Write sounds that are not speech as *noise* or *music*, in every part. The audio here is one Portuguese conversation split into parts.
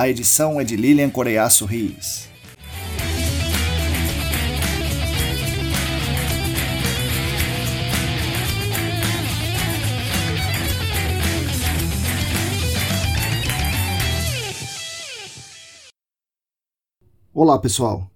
A edição é de Lilian Coreiaço Rios. Olá, pessoal.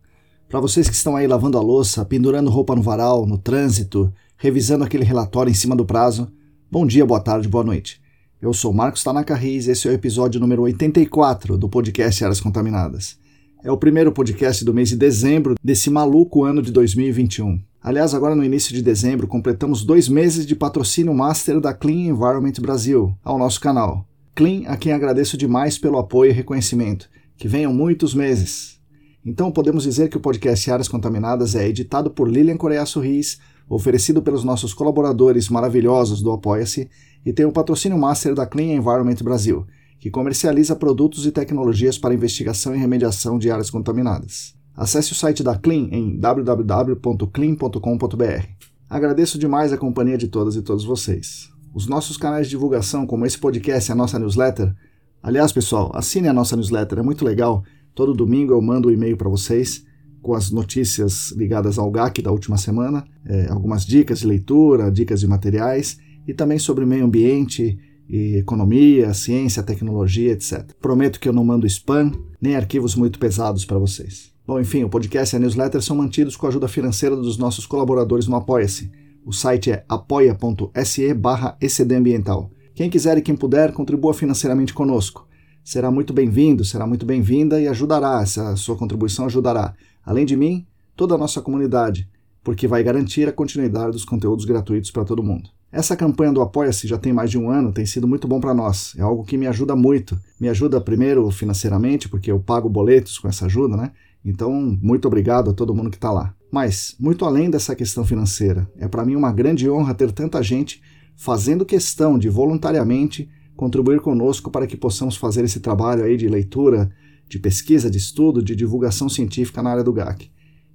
Para vocês que estão aí lavando a louça, pendurando roupa no varal, no trânsito, revisando aquele relatório em cima do prazo, Bom dia, boa tarde, boa noite. Eu sou Marcos Tanaka Riz, esse é o episódio número 84 do podcast Áreas Contaminadas. É o primeiro podcast do mês de dezembro desse maluco ano de 2021. Aliás, agora no início de dezembro, completamos dois meses de patrocínio master da Clean Environment Brasil ao nosso canal. Clean, a quem agradeço demais pelo apoio e reconhecimento. Que venham muitos meses. Então podemos dizer que o podcast Áreas Contaminadas é editado por Lilian Coreia Sorris, oferecido pelos nossos colaboradores maravilhosos do Apoia-se e tem o patrocínio master da Clean Environment Brasil, que comercializa produtos e tecnologias para investigação e remediação de áreas contaminadas. Acesse o site da Clean em www.clean.com.br. Agradeço demais a companhia de todas e todos vocês. Os nossos canais de divulgação, como esse podcast e a nossa newsletter, aliás, pessoal, assine a nossa newsletter, é muito legal. Todo domingo eu mando um e-mail para vocês com as notícias ligadas ao GAC da última semana, é, algumas dicas de leitura, dicas de materiais e também sobre meio ambiente e economia, ciência, tecnologia, etc. Prometo que eu não mando spam nem arquivos muito pesados para vocês. Bom, enfim, o podcast e a newsletter são mantidos com a ajuda financeira dos nossos colaboradores no Apoia-se. O site é apoia.se barra ecdambiental. Quem quiser e quem puder, contribua financeiramente conosco. Será muito bem-vindo, será muito bem-vinda e ajudará, essa sua contribuição ajudará além de mim, toda a nossa comunidade, porque vai garantir a continuidade dos conteúdos gratuitos para todo mundo. Essa campanha do Apoia-se já tem mais de um ano, tem sido muito bom para nós. É algo que me ajuda muito. Me ajuda primeiro financeiramente, porque eu pago boletos com essa ajuda, né? Então, muito obrigado a todo mundo que está lá. Mas, muito além dessa questão financeira, é para mim uma grande honra ter tanta gente fazendo questão de voluntariamente contribuir conosco para que possamos fazer esse trabalho aí de leitura, de pesquisa, de estudo, de divulgação científica na área do GAC.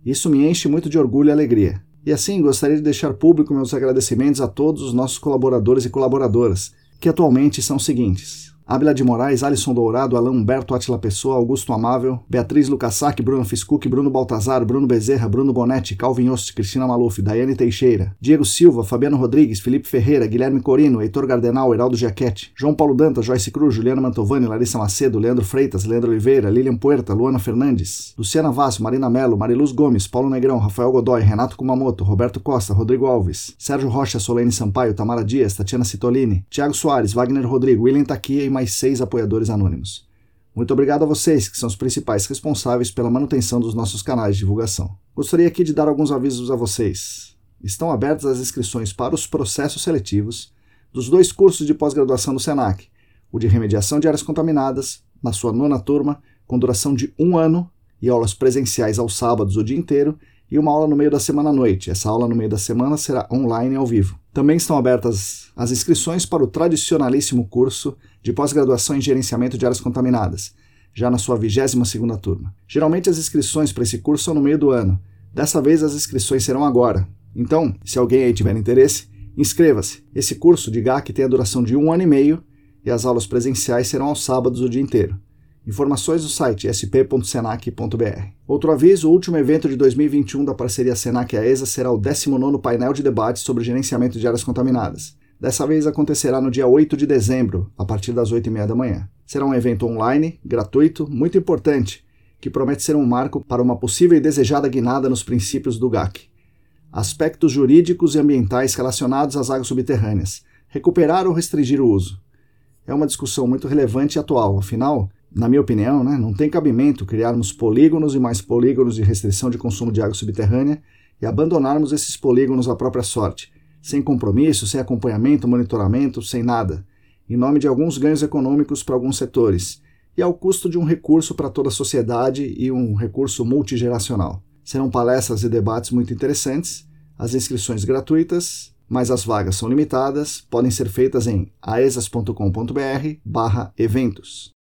Isso me enche muito de orgulho e alegria. E assim, gostaria de deixar público meus agradecimentos a todos os nossos colaboradores e colaboradoras, que atualmente são os seguintes: Ábila de Moraes, Alisson Dourado, Alain Humberto Atila Pessoa, Augusto Amável, Beatriz Lucassac, Bruno Fiscuc, Bruno Baltazar, Bruno Bezerra, Bruno Bonetti, Calvin Ost, Cristina Maluf, Daiane Teixeira, Diego Silva, Fabiano Rodrigues, Felipe Ferreira, Guilherme Corino, Heitor Gardenal, Heraldo Jaquete, João Paulo Dantas, Joyce Cruz, Juliana Mantovani, Larissa Macedo, Leandro Freitas, Leandro Oliveira, Lilian Puerta, Luana Fernandes, Luciana Vaz, Marina Melo, Mariluz Gomes, Paulo Negrão, Rafael Godoy, Renato Kumamoto, Roberto Costa, Rodrigo Alves, Sérgio Rocha, Solene Sampaio, Tamara Dias, Tatiana Citolini, Tiago Soares, Wagner Rodrigo, William Taquia e mais seis apoiadores anônimos. Muito obrigado a vocês, que são os principais responsáveis pela manutenção dos nossos canais de divulgação. Gostaria aqui de dar alguns avisos a vocês. Estão abertas as inscrições para os processos seletivos dos dois cursos de pós-graduação do SENAC, o de remediação de áreas contaminadas, na sua nona turma, com duração de um ano e aulas presenciais aos sábados o dia inteiro, e uma aula no meio da semana à noite. Essa aula no meio da semana será online ao vivo. Também estão abertas as inscrições para o tradicionalíssimo curso de pós-graduação em gerenciamento de áreas contaminadas, já na sua 22ª turma. Geralmente as inscrições para esse curso são no meio do ano. Dessa vez as inscrições serão agora. Então, se alguém aí tiver interesse, inscreva-se. Esse curso de GAC tem a duração de um ano e meio e as aulas presenciais serão aos sábados o dia inteiro. Informações no site sp.senac.br. Outro aviso: o último evento de 2021 da parceria Senac-AESA será o 19 painel de debate sobre gerenciamento de áreas contaminadas. Dessa vez acontecerá no dia 8 de dezembro, a partir das 8h30 da manhã. Será um evento online, gratuito, muito importante, que promete ser um marco para uma possível e desejada guinada nos princípios do GAC. Aspectos jurídicos e ambientais relacionados às águas subterrâneas. Recuperar ou restringir o uso. É uma discussão muito relevante e atual, afinal, na minha opinião, né, não tem cabimento criarmos polígonos e mais polígonos de restrição de consumo de água subterrânea e abandonarmos esses polígonos à própria sorte, sem compromisso, sem acompanhamento, monitoramento, sem nada, em nome de alguns ganhos econômicos para alguns setores e ao custo de um recurso para toda a sociedade e um recurso multigeracional. Serão palestras e debates muito interessantes, as inscrições gratuitas, mas as vagas são limitadas, podem ser feitas em aesas.com.br/eventos.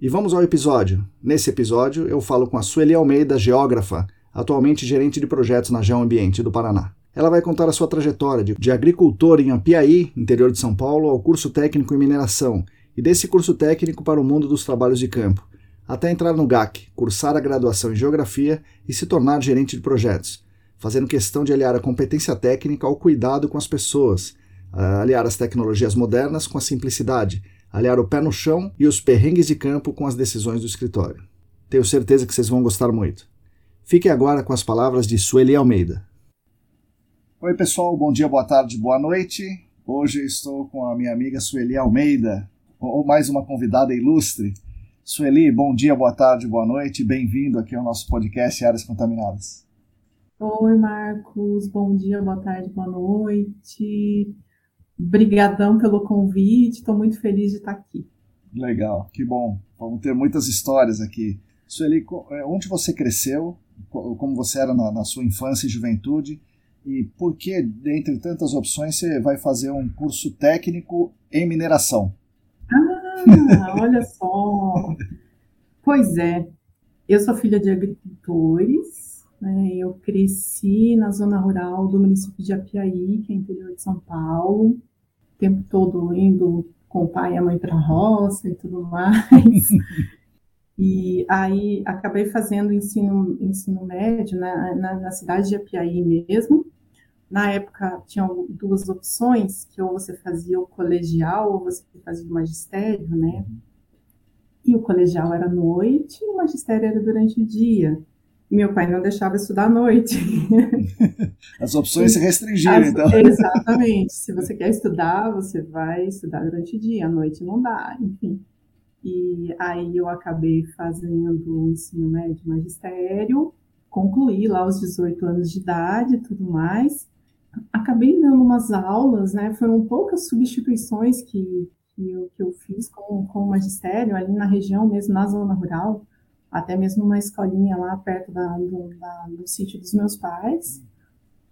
E vamos ao episódio. Nesse episódio, eu falo com a Sueli Almeida, geógrafa, atualmente gerente de projetos na Geoambiente do Paraná. Ela vai contar a sua trajetória de, de agricultor em Ampiaí, interior de São Paulo, ao curso técnico em mineração, e desse curso técnico para o mundo dos trabalhos de campo, até entrar no GAC, cursar a graduação em geografia e se tornar gerente de projetos, fazendo questão de aliar a competência técnica ao cuidado com as pessoas, aliar as tecnologias modernas com a simplicidade, aliar o pé no chão e os perrengues de campo com as decisões do escritório. Tenho certeza que vocês vão gostar muito. Fiquem agora com as palavras de Sueli Almeida. Oi, pessoal, bom dia, boa tarde, boa noite. Hoje eu estou com a minha amiga Sueli Almeida, ou mais uma convidada ilustre. Sueli, bom dia, boa tarde, boa noite, bem-vindo aqui ao nosso podcast Áreas Contaminadas. Oi, Marcos, bom dia, boa tarde, boa noite. Brigadão pelo convite, estou muito feliz de estar aqui. Legal, que bom. Vamos ter muitas histórias aqui. Sueli, é, onde você cresceu, como você era na, na sua infância e juventude, e por que, dentre tantas opções, você vai fazer um curso técnico em mineração? Ah, *laughs* olha só! Pois é, eu sou filha de agricultores, né? eu cresci na zona rural do município de Apiaí, que é interior de São Paulo o tempo todo indo com o pai e a mãe para a roça e tudo mais. *laughs* e aí acabei fazendo ensino, ensino médio na, na, na, cidade de Apiaí mesmo. Na época tinha duas opções, que ou você fazia o colegial ou você fazia o magistério, né? E o colegial era à noite e o magistério era durante o dia. Meu pai não deixava estudar à noite. *laughs* As opções se restringiram, As, então. Exatamente. Se você quer estudar, você vai estudar durante o dia, à noite não dá, enfim. E aí eu acabei fazendo o ensino médio magistério, concluí lá aos 18 anos de idade e tudo mais. Acabei dando umas aulas, né? Foram poucas substituições que, que, eu, que eu fiz com, com o magistério, ali na região mesmo, na zona rural até mesmo numa escolinha lá perto da, do, da, do sítio dos meus pais.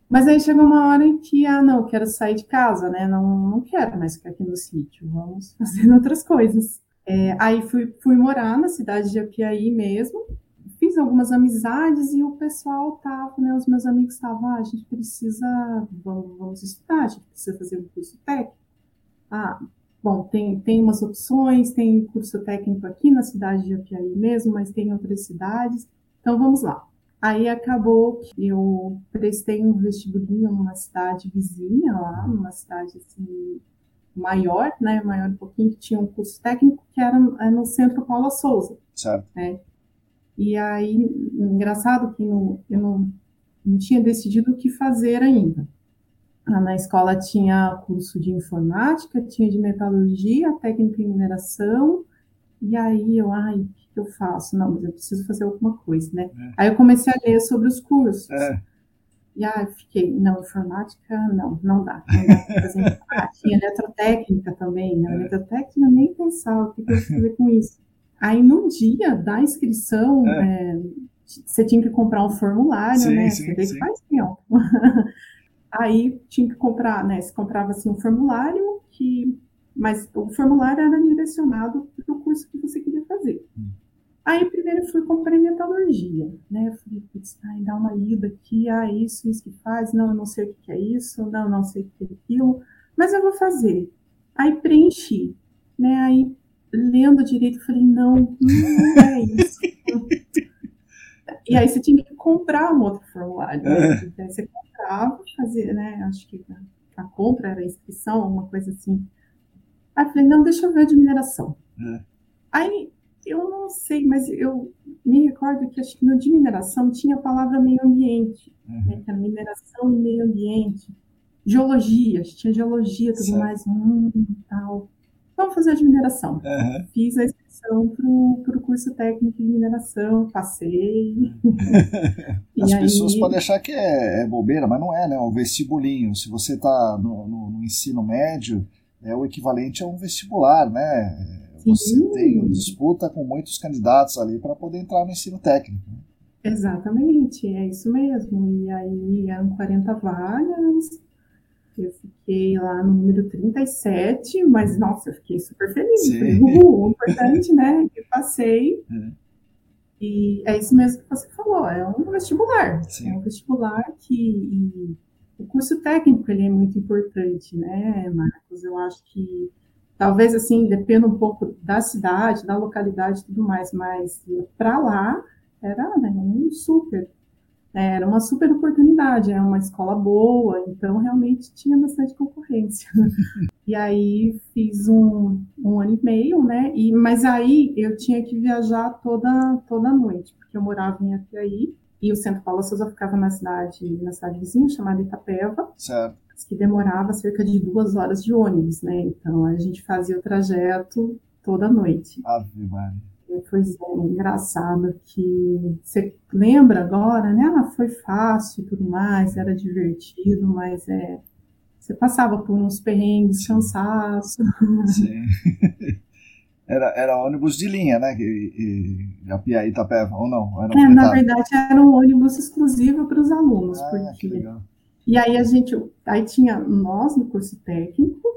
Mas aí chegou uma hora em que, ah, não, quero sair de casa, né? Não, não quero mais ficar aqui no sítio, vamos *laughs* fazer outras coisas. É, aí fui, fui morar na cidade de Apiaí mesmo, fiz algumas amizades e o pessoal tava, né? Os meus amigos estavam, ah, a gente precisa, vamos, vamos estudar, a gente precisa fazer um curso técnico. Ah, Bom, tem, tem umas opções, tem curso técnico aqui na cidade de Apiaí mesmo, mas tem outras cidades. Então vamos lá. Aí acabou que eu prestei um vestibulinho numa cidade vizinha lá, numa cidade assim, maior, né, maior um pouquinho, que tinha um curso técnico que era no Centro Paula Souza. Certo. Né? E aí, engraçado que eu, eu não, não tinha decidido o que fazer ainda. Na escola tinha curso de informática, tinha de metalurgia, técnica em mineração, e aí eu, ai, o que eu faço? Não, mas eu preciso fazer alguma coisa, né? É. Aí eu comecei a ler sobre os cursos. É. E aí fiquei, não, informática, não, não dá. Não dá *laughs* ah, tinha eletrotécnica também, né? É. Eletrotécnica nem pensava o que eu ia fazer com isso. Aí num dia da inscrição, é. É, você tinha que comprar um formulário, sim, né? Sim, você que faz tempo. *laughs* Aí tinha que comprar, né? Se comprava assim um formulário que, mas o formulário era direcionado para o curso que você queria fazer. Hum. Aí primeiro eu fui comprar metalurgia, né? Eu falei, putz, ai, dá uma lida aqui, ah, isso, isso que faz, não, eu não sei o que é isso, não, eu não sei o que é aquilo, mas eu vou fazer. Aí preenchi, né? Aí lendo direito, eu falei, não, não é isso. *laughs* e aí você tinha que comprar um outro formulário. Né? É. Aí você comprava, fazia, né? Acho que a, a compra era a inscrição, uma coisa assim. Aí eu falei, não, deixa eu ver a de mineração. É. Aí Eu não sei, mas eu me recordo que acho que no de mineração tinha a palavra meio ambiente, uhum. né, que era mineração e meio ambiente. Geologia, tinha geologia, tudo certo. mais, hum, tal. Vamos fazer de mineração. Uhum. Fiz a inscrição para o curso técnico de mineração, passei. *laughs* As pessoas podem achar que é, é, bobeira, mas não é, né? O vestibulinho. Se você está no, no, no, ensino médio, é o equivalente a um vestibular, né? Sim. Você tem disputa com muitos candidatos ali para poder entrar no ensino técnico. Né? Exatamente, é isso mesmo. E aí eram 40 vagas, fiquei lá no número 37, mas nossa, eu fiquei super feliz. Sim. *laughs* Uhul, importante, né? Eu passei. É. E é isso mesmo que você falou, é um vestibular. Sim. É um vestibular que o curso técnico ele é muito importante, né, Marcos? Eu acho que talvez assim dependa um pouco da cidade, da localidade e tudo mais, mas para lá era né, um super era uma super oportunidade, é uma escola boa, então realmente tinha bastante concorrência. *laughs* e aí fiz um, um ano e meio, né? E, mas aí eu tinha que viajar toda, toda noite, porque eu morava em Apiaí e o Centro Paulo Souza ficava na cidade, na cidade vizinha, chamada Itapeva. Certo. Que demorava cerca de duas horas de ônibus, né? Então a gente fazia o trajeto toda noite. Ave Maria. Pois é, engraçado que você lembra agora, né? Ah, foi fácil e tudo mais, era divertido, mas é, você passava por uns perrengues, cansaço. Sim. *laughs* Era, era ônibus de linha, né? E, e, a Pia Itapeva, ou não? Era é, na verdade, era um ônibus exclusivo para os alunos. Ah, porque... que legal. E aí a gente, aí tinha nós no curso técnico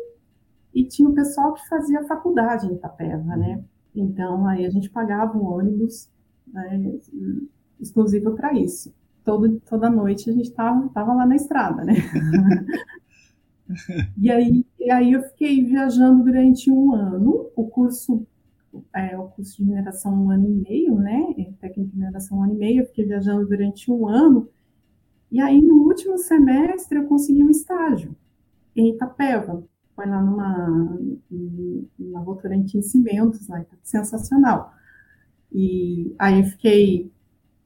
e tinha o pessoal que fazia faculdade em Itapeva, né? Então, aí a gente pagava um ônibus né, exclusivo para isso. Todo, toda noite a gente estava tava lá na estrada, né? *laughs* e, aí, e aí eu fiquei viajando durante um ano. O curso, é, o curso de mineração um ano e meio, né? É, técnica de mineração um ano e meio. Eu fiquei viajando durante um ano. E aí, no último semestre, eu consegui um estágio em Itapeva foi lá numa, numa Votorantim Cimentos, lá, tá sensacional. E aí eu fiquei,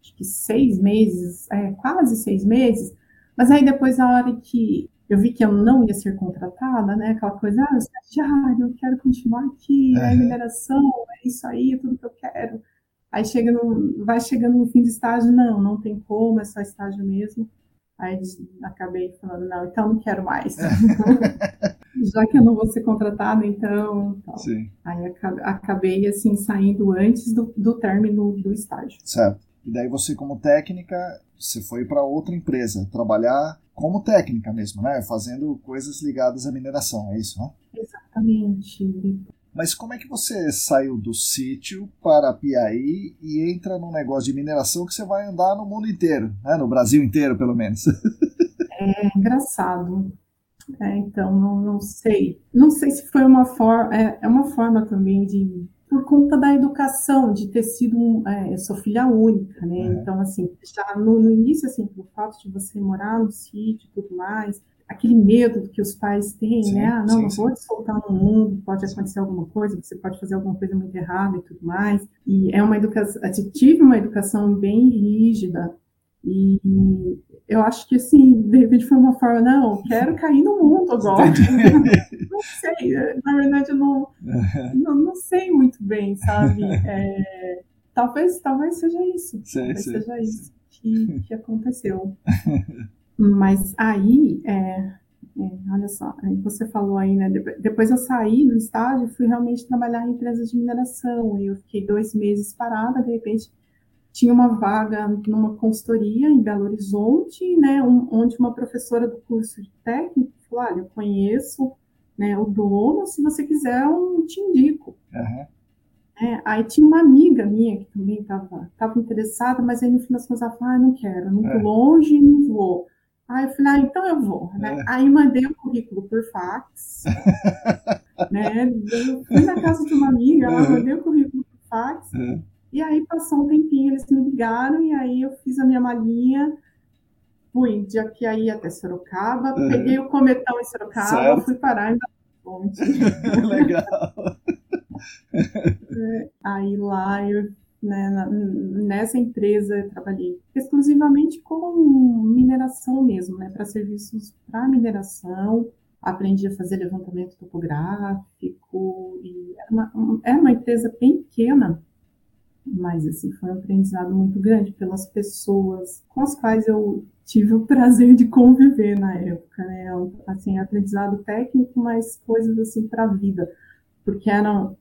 acho que seis meses, é, quase seis meses, mas aí depois, a hora que eu vi que eu não ia ser contratada, né, aquela coisa, ah, estagiário, eu quero continuar aqui, é mineração, é isso aí, é tudo que eu quero. Aí chega no, vai chegando no fim do estágio, não, não tem como, é só estágio mesmo. Aí acabei falando, não, então não quero mais. *laughs* Já que eu não vou ser contratada, então. Sim. Aí acabei assim saindo antes do, do término do estágio. Certo. E daí você, como técnica, você foi para outra empresa trabalhar como técnica mesmo, né? Fazendo coisas ligadas à mineração, é isso, né? Exatamente. Mas como é que você saiu do sítio para Piaí e entra num negócio de mineração que você vai andar no mundo inteiro, né? no Brasil inteiro, pelo menos? *laughs* É engraçado. É, então, não, não sei. Não sei se foi uma forma. É, é uma forma também de. Por conta da educação, de ter sido. Um, é, eu sou filha única, né? É. Então, assim, já no, no início, assim, pelo fato de você morar no sítio e tudo mais, aquele medo que os pais têm, sim, né? Ah, não, sim, não vou te soltar no mundo, pode acontecer alguma coisa, você pode fazer alguma coisa muito errada e tudo mais. E é uma educação, tive uma educação bem rígida e eu acho que assim, de repente foi uma forma, não, quero cair no mundo agora. *laughs* *laughs* não sei, na verdade eu não, *laughs* não, não, sei muito bem, sabe? É, talvez, talvez seja isso. Sim, talvez seja isso que, que aconteceu. Mas aí, é, é, olha só, você falou aí, né? Depois eu saí do estágio e fui realmente trabalhar em empresas de mineração. E eu fiquei dois meses parada, de repente tinha uma vaga numa consultoria em Belo Horizonte, né? Um, onde uma professora do curso de técnico falou: olha, eu conheço né, o dono, se você quiser, eu te indico. Uhum. É, aí tinha uma amiga minha que também estava interessada, mas aí no fim das contas ela falou, ah, não quero, muito é. longe, não vou. Aí eu falei, ah, então eu vou. Né? É. Aí mandei o currículo por fax. *laughs* né? Eu fui na casa de uma amiga, ela uhum. mandei o currículo por fax. É. E aí passou um tempinho, eles me ligaram, e aí eu fiz a minha malinha, fui de Apiaí até Sorocaba, uhum. peguei o cometão em Sorocaba, certo. fui parar em Belo *laughs* Legal. *laughs* é, aí lá eu né, nessa empresa eu trabalhei exclusivamente com mineração mesmo, né, para serviços para mineração. Aprendi a fazer levantamento topográfico e era uma, era uma empresa bem pequena, mas assim foi um aprendizado muito grande pelas pessoas com as quais eu tive o prazer de conviver na época, né? Assim, aprendizado técnico, mas coisas assim para a vida, porque eram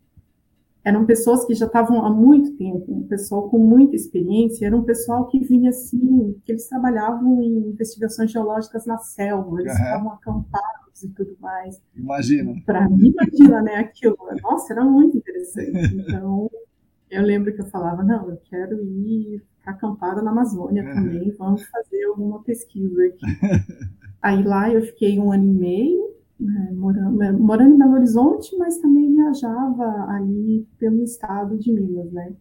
eram pessoas que já estavam há muito tempo, um pessoal com muita experiência, era um pessoal que vinha assim, que eles trabalhavam em investigações geológicas na selva, eles uhum. ficavam acampados e tudo mais. Imagina. Para mim, imagina, né, aquilo. Nossa, era muito interessante. Então, eu lembro que eu falava, não, eu quero ir acampada na Amazônia uhum. também, vamos fazer alguma pesquisa aqui. Aí lá eu fiquei um ano e meio, né, morando, é, morando em Belo Horizonte, mas também viajava ali pelo estado de Minas, né?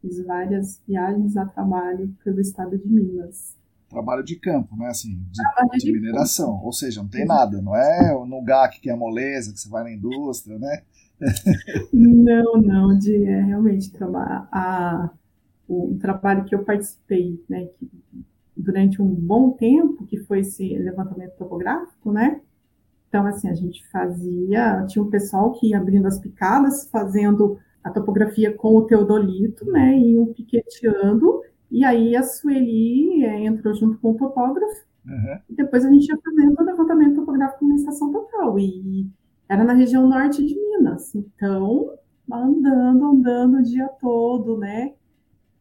Fiz várias viagens a trabalho pelo estado de Minas. Trabalho de campo, né? Assim, de, de, de mineração. Campo. Ou seja, não tem nada, não é no GAC que é moleza, que você vai na indústria, né? não, não, de é, realmente trabalhar. A, o trabalho que eu participei, né? Que, durante um bom tempo, que foi esse levantamento topográfico, né? Então, assim, a gente fazia, tinha um pessoal que ia abrindo as picadas, fazendo a topografia com o teodolito, né, e um piqueteando, e aí a Sueli é, entrou junto com o topógrafo, uhum. e depois a gente ia fazendo o levantamento topográfico na estação total, e era na região norte de Minas, então, andando, andando o dia todo, né,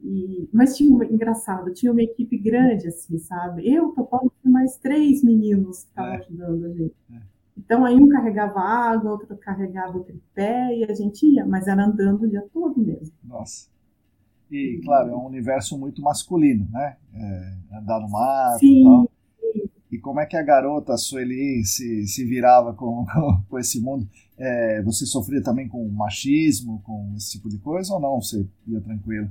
e, mas tinha, engraçado, tinha uma equipe grande, assim, sabe? Eu, topógrafo, mais três meninos que estavam é. ajudando a gente. É. Então, aí um carregava água, outro carregava o tripé e a gente ia, mas era andando o dia todo mesmo. Nossa. E, claro, é um universo muito masculino, né? É, andar no mar Sim. e tal. E como é que a garota, a Sueli, se, se virava com, *laughs* com, com esse mundo? É, você sofria também com machismo, com esse tipo de coisa, ou não? Você ia tranquilo?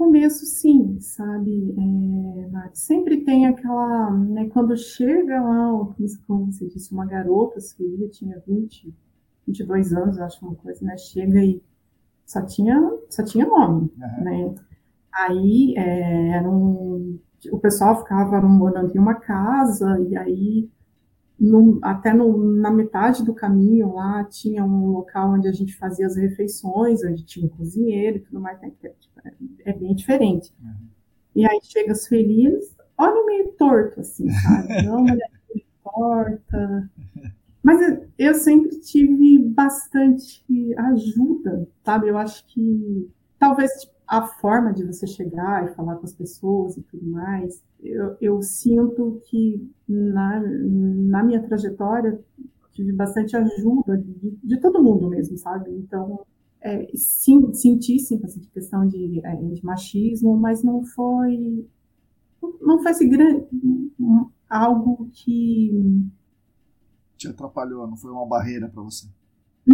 No começo, sim, sabe? É, sempre tem aquela, né, quando chega lá, como você disse, uma garota, sua filha tinha 20, 22 anos, acho uma coisa, né? Chega e só tinha, só tinha nome, uhum. né? Aí é, era um, o pessoal ficava morando em uma casa e aí no, até no, na metade do caminho lá tinha um local onde a gente fazia as refeições, onde tinha um cozinheiro e tudo mais, né? é, é, bem diferente. Uhum. E aí chega as felinas, olha meio torto, assim, sabe? *laughs* Não, olha meio torta. Mas eu sempre tive bastante ajuda, sabe? Eu acho que talvez tipo, a forma de você chegar e falar com as pessoas e tudo mais, eu, eu sinto que na, na minha trajetória tive bastante ajuda de, de todo mundo mesmo, sabe? Então, é, sim, senti sim essa questão de, é, de, machismo, mas não foi não foi esse grande algo que te atrapalhou, não foi uma barreira para você?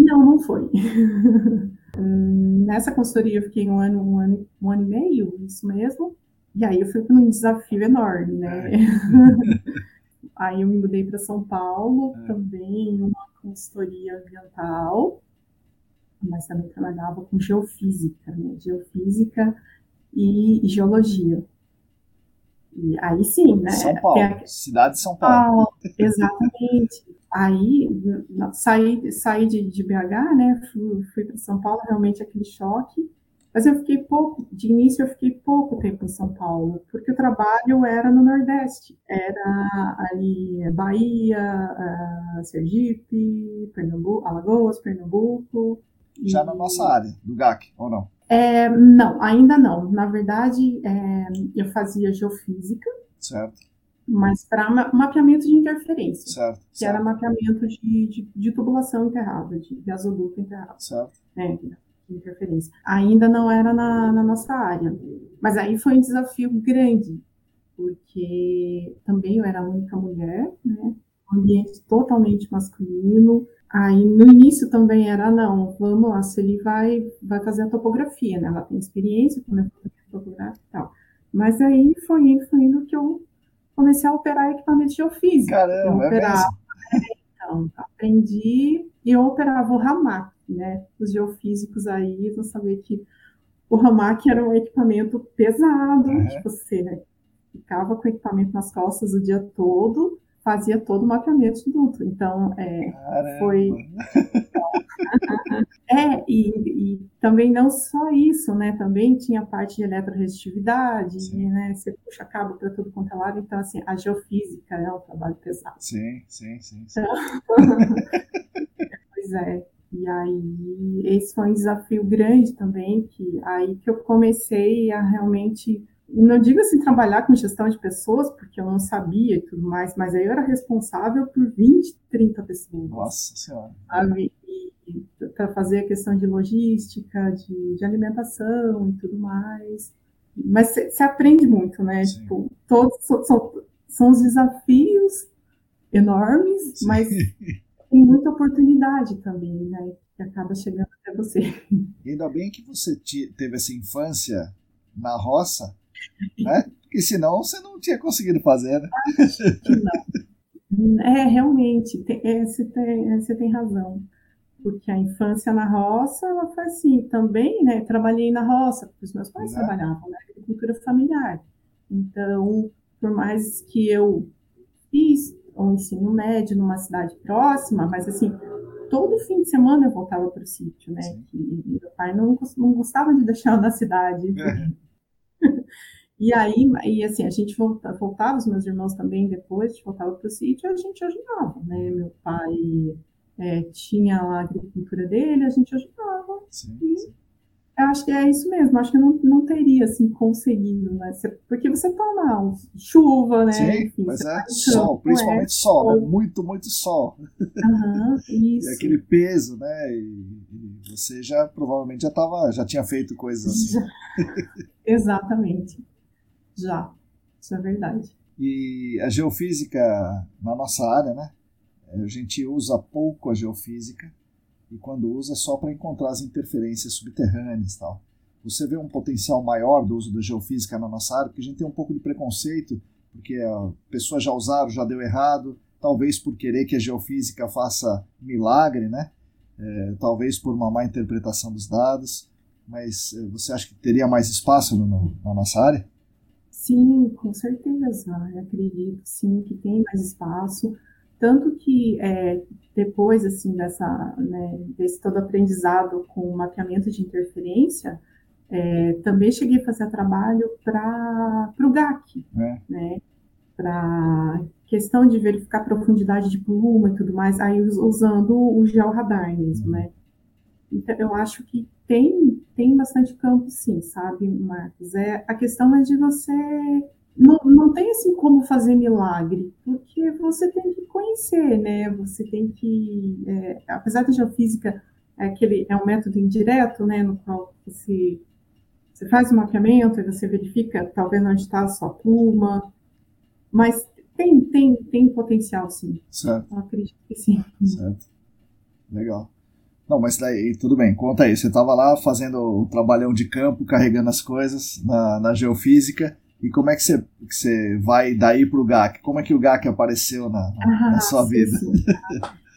Não, não foi. *laughs* Nessa consultoria eu fiquei um ano, um ano, um ano e meio, isso mesmo. E aí eu fui para um desafio enorme, né? É. *laughs* aí eu me mudei para São Paulo, é. também uma consultoria ambiental, mas também trabalhava com geofísica, né? Geofísica e, geologia. E aí sim, né? São Paulo, a... cidade de São Paulo. Paulo exatamente. Aí saí, saí de, de BH, né? Fui, fui para São Paulo, realmente aquele choque. Mas eu fiquei pouco, de início eu fiquei pouco tempo em São Paulo, porque o trabalho era no Nordeste. Era ali Bahia, uh, Sergipe, Pernambuco, Alagoas, Pernambuco. Já e... na nossa área, do GAC, ou não? É, não, ainda não. Na verdade, é, eu fazia geofísica. Certo mas para mapeamento de interferência, certo, que certo. era mapeamento de, de, de, tubulação enterrada, de gasoduto enterrado. Certo. É, de interferência. Ainda não era na, na nossa área, mas aí foi um desafio grande, porque também eu era a única mulher, né? Um ambiente totalmente masculino. Aí no início também era não, vamos lá, se ele vai vai fazer a topografia, né? Ela tem experiência com a topográfica e tal. Mas aí foi indo, foi indo que eu comecei a operar equipamentos geofísicos. Caramba, eu operava, é então, aprendi e eu operava o ramak. né? Os geofísicos aí vão saber que o Ramac era um equipamento pesado, uhum. que você né, ficava com o equipamento nas costas o dia todo, fazia todo o mapeamento de duto. Então, é, foi. *laughs* é, e, e, também não só isso, né? Também tinha a parte de eletroresistitividade, né? Você puxa cabo para tudo quanto é lado. Então, assim, a geofísica é um trabalho pesado. Sim, sim, sim. sim. Então, *laughs* pois é. E aí, esse foi um desafio grande também, que aí que eu comecei a realmente não digo assim trabalhar com gestão de pessoas, porque eu não sabia e tudo mais, mas aí eu era responsável por 20, 30 pessoas. Nossa Senhora. Para fazer a questão de logística, de, de alimentação e tudo mais. Mas você aprende muito, né? Sim. Tipo, todos são, são os desafios enormes, Sim. mas *laughs* tem muita oportunidade também, né? Que acaba chegando até você. E ainda bem que você teve essa infância na roça, né? Porque senão você não tinha conseguido fazer, né? Não. É, realmente, tem, é, você, tem, você tem razão. Porque a infância na roça, ela foi assim, também, né? Trabalhei na roça, porque os meus pais é. trabalhavam na agricultura familiar. Então, por mais que eu fiz o ensino médio numa cidade próxima, mas assim, todo fim de semana eu voltava para o sítio, né? meu pai não, não gostava de deixar na cidade. É. *laughs* E aí, e assim, a gente volta, voltava, os meus irmãos também depois, a gente voltava para o sítio, a gente ajudava, né? Meu pai é, tinha a agricultura dele, a gente ajudava. Sim, e sim. Eu acho que é isso mesmo, acho que eu não, não teria, assim, conseguido, né? Porque você toma chuva, né? Sim, Enfim, mas é sol, principalmente é, sol. Né? Muito, muito sol. Uhum, *laughs* isso. e aquele peso, né? E, e você já, provavelmente, já, tava, já tinha feito coisas assim. *laughs* Exatamente. Já, isso é verdade. E a geofísica, na nossa área, né? A gente usa pouco a geofísica e quando usa é só para encontrar as interferências subterrâneas tal. Você vê um potencial maior do uso da geofísica na nossa área, porque a gente tem um pouco de preconceito, porque a pessoa já usaram, já deu errado, talvez por querer que a geofísica faça milagre, né? É, talvez por uma má interpretação dos dados, mas é, você acha que teria mais espaço no, na nossa área? Sim, com certeza. Eu acredito sim que tem mais espaço. Tanto que é, depois assim dessa, né, desse todo aprendizado com mapeamento de interferência, é, também cheguei a fazer trabalho para o GAC, é. né? Para questão de verificar profundidade de pluma e tudo mais, aí usando o georradar mesmo, né? Então, eu acho que tem, tem bastante campo, sim, sabe, Marcos? É, a questão é de você. Não, não tem assim como fazer milagre, porque você tem que conhecer, né? Você tem que. É, apesar da geofísica é, aquele, é um método indireto, né? No qual você, você faz o mapeamento e você verifica talvez onde está a sua pluma, mas tem, tem, tem potencial, sim. Certo. Eu acredito que sim. Certo. Legal. Não, mas daí tudo bem, conta aí. Você estava lá fazendo o trabalhão de campo, carregando as coisas na, na geofísica. E como é que você, que você vai daí para o GAC? Como é que o GAC apareceu na, ah, na sua vida? Sim, sim.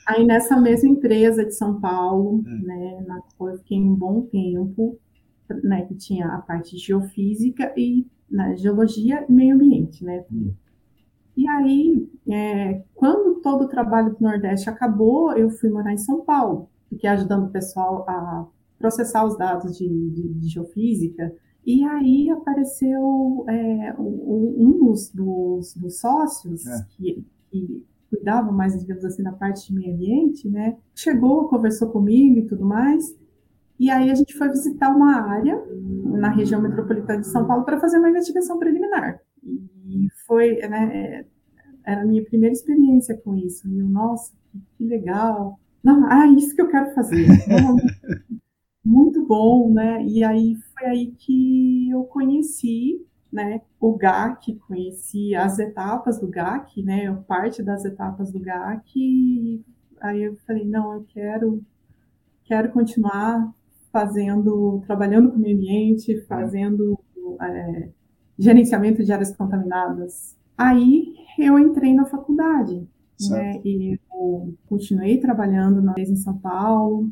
aí nessa mesma empresa de São Paulo, é. né, na qual eu fiquei um bom tempo, né, que tinha a parte de geofísica e né, geologia e meio ambiente, né? Hum. E aí, é, quando todo o trabalho do Nordeste acabou, eu fui morar em São Paulo que é ajudando o pessoal a processar os dados de, de, de geofísica. E aí apareceu é, um, dos, dos, dos sócios é. que, que cuidavam mais, digamos assim, da parte de meio ambiente, né? Chegou, conversou comigo e tudo mais. E aí a gente foi visitar uma área na região metropolitana de São Paulo para fazer uma investigação preliminar. E foi, né, era a minha primeira experiência com isso. E eu, nossa, que, que legal. Não, ah, isso que eu quero fazer. *laughs* muito bom, né? E aí foi aí que eu conheci, né, o GAC, conheci as etapas do GAC, né, parte das etapas do GAC, e aí eu falei, não, eu quero, quero continuar fazendo, trabalhando com o meio ambiente, fazendo é, gerenciamento de áreas contaminadas. Aí eu entrei na faculdade, né? E eu continuei trabalhando na vez em São Paulo.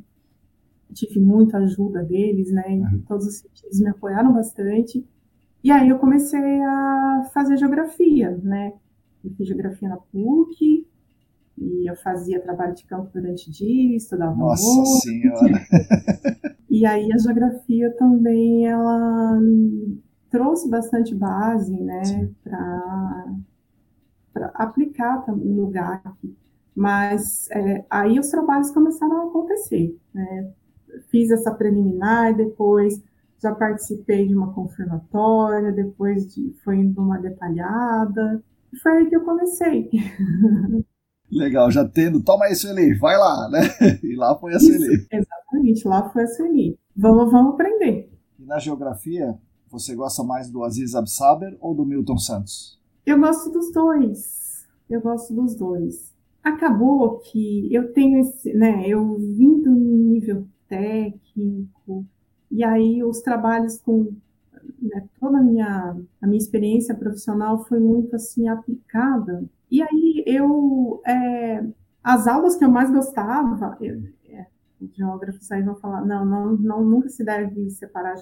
Tive muita ajuda deles, né? Em uhum. todos os sentidos, me apoiaram bastante. E aí eu comecei a fazer geografia, né? Eu fiz geografia na PUC, e eu fazia trabalho de campo durante o dia, estudava Nossa muito. Senhora! *laughs* e aí a geografia também, ela trouxe bastante base, né, para aplicar no GAC. Mas é, aí os trabalhos começaram a acontecer, né? Fiz essa preliminar, depois já participei de uma confirmatória, depois de, foi indo uma detalhada, e foi aí que eu comecei. *laughs* Legal, já tendo, toma aí, Sueli, vai lá, né? *laughs* E lá foi a Sueli. Exatamente, lá foi a Sueli. Vamos, vamos aprender. E na geografia, você gosta mais do Aziz Absaber ou do Milton Santos? Eu gosto dos dois. Eu gosto dos dois. Acabou que eu tenho esse, né? Eu vim do nível técnico, e aí os trabalhos com né, toda a minha, a minha experiência profissional foi muito assim aplicada e aí eu, é, as aulas que eu mais gostava, eu, é, geógrafos aí vão falar, não, não, não, nunca se deve separar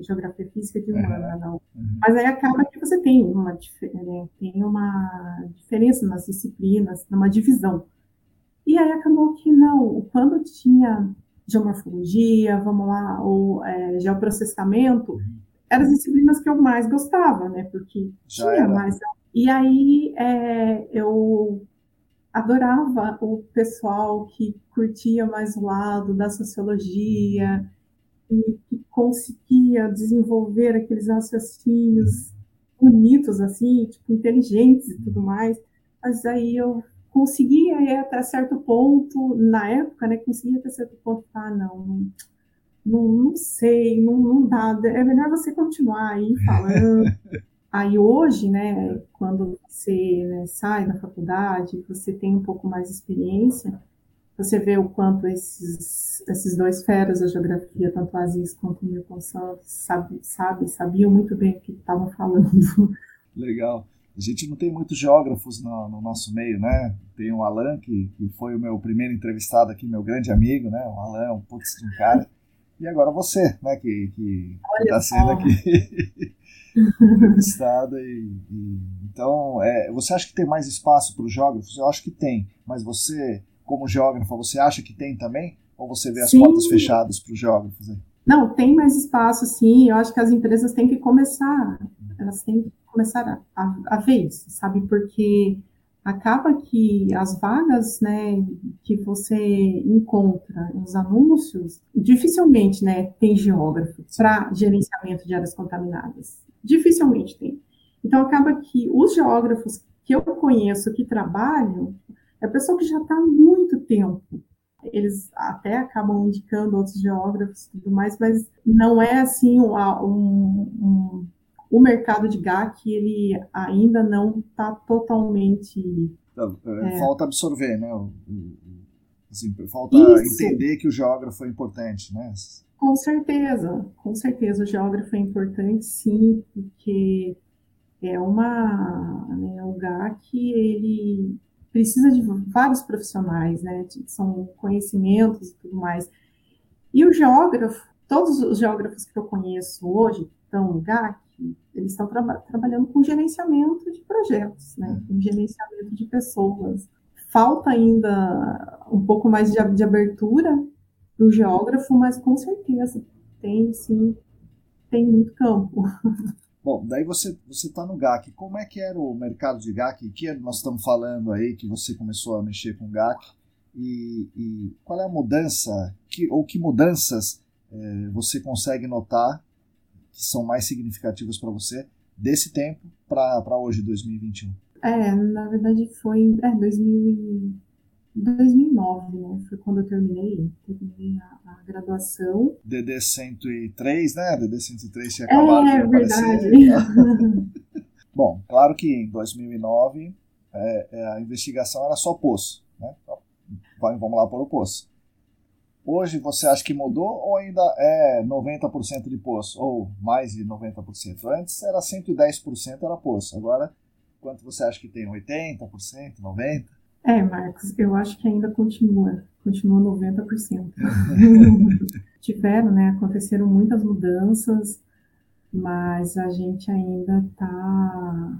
geografia física de humana, não. Uhum. Mas aí acaba que você tem uma, né, tem uma diferença nas disciplinas, numa divisão. E aí acabou que não, quando tinha geomorfologia, vamos lá, ou é, geoprocessamento, eram as disciplinas que eu mais gostava, né? Porque Já tinha era. mais e aí é, eu adorava o pessoal que curtia mais o lado da sociologia e que conseguia desenvolver aqueles raciocínios bonitos, assim, tipo, inteligentes e tudo mais. Mas aí eu conseguia ir até certo ponto, na época, né, conseguia até certo ponto, ah, não, não, não sei, não, não dá, é melhor você continuar aí falando. *laughs* Aí hoje, né, quando você né, sai da faculdade, você tem um pouco mais de experiência, você vê o quanto esses, esses dois feras da geografia, tanto Aziz quanto o Milton Santos, sabe, sabe, sabiam muito bem o que estavam falando. Legal. A gente não tem muitos geógrafos no, no, nosso meio, né? Tem o Alan, que, que foi o meu primeiro entrevistado aqui, meu grande amigo, né? O Alan é um putz de um cara. E agora você, né? Que, que está sendo aqui *laughs* entrevistada. E, e, então, é, você acha que tem mais espaço para os geógrafos? Eu acho que tem, mas você, como geógrafa, você acha que tem também? Ou você vê as sim. portas fechadas para os geógrafos? Aí? Não, tem mais espaço, sim. Eu acho que as empresas têm que começar, elas têm que começar a, a, ver isso, sabe? Porque acaba que as vagas, né, que você encontra nos anúncios, dificilmente, né, tem geógrafo para gerenciamento de áreas contaminadas. Dificilmente tem. Então, acaba que os geógrafos que eu conheço que trabalham, é pessoa que já está há muito tempo. Eles até acabam indicando outros geógrafos e tudo mais, mas não é assim um, um o mercado de GAC ele ainda não está totalmente. Então, é, falta absorver, né? Assim, falta Isso. entender que o geógrafo é importante, né? Com certeza, com certeza. O geógrafo é importante, sim, porque é uma. Né, o GAC, ele precisa de vários profissionais, né? São conhecimentos e tudo mais. E o geógrafo, todos os geógrafos que eu conheço hoje estão no GAC, eles estão tra trabalhando com gerenciamento de projetos, né? com gerenciamento de pessoas. Falta ainda um pouco mais de, de abertura para o geógrafo, mas com certeza tem sim, tem muito campo. *laughs* Bom, daí você você está no GAC. Como é que era o mercado de GAC? Que nós estamos falando aí que você começou a mexer com GAC e, e qual é a mudança que ou que mudanças é, você consegue notar que são mais significativas para você desse tempo para hoje, 2021? É, na verdade foi é, 2000, 2009, né? Foi quando eu terminei, terminei a, a graduação. DD 103, né? DD 103 tinha acabado é, de aparecer. Verdade. *laughs* Bom, claro que em 2009 é, é, a investigação era só poço, né? Então, vamos lá para o poço. Hoje você acha que mudou ou ainda é 90% de poço? Ou mais de 90%? Antes era 110% era poço. Agora, quanto você acha que tem? 80%? 90%? É, Marcos, eu acho que ainda continua, continua 90%. *laughs* Tiveram, né, aconteceram muitas mudanças, mas a gente ainda está,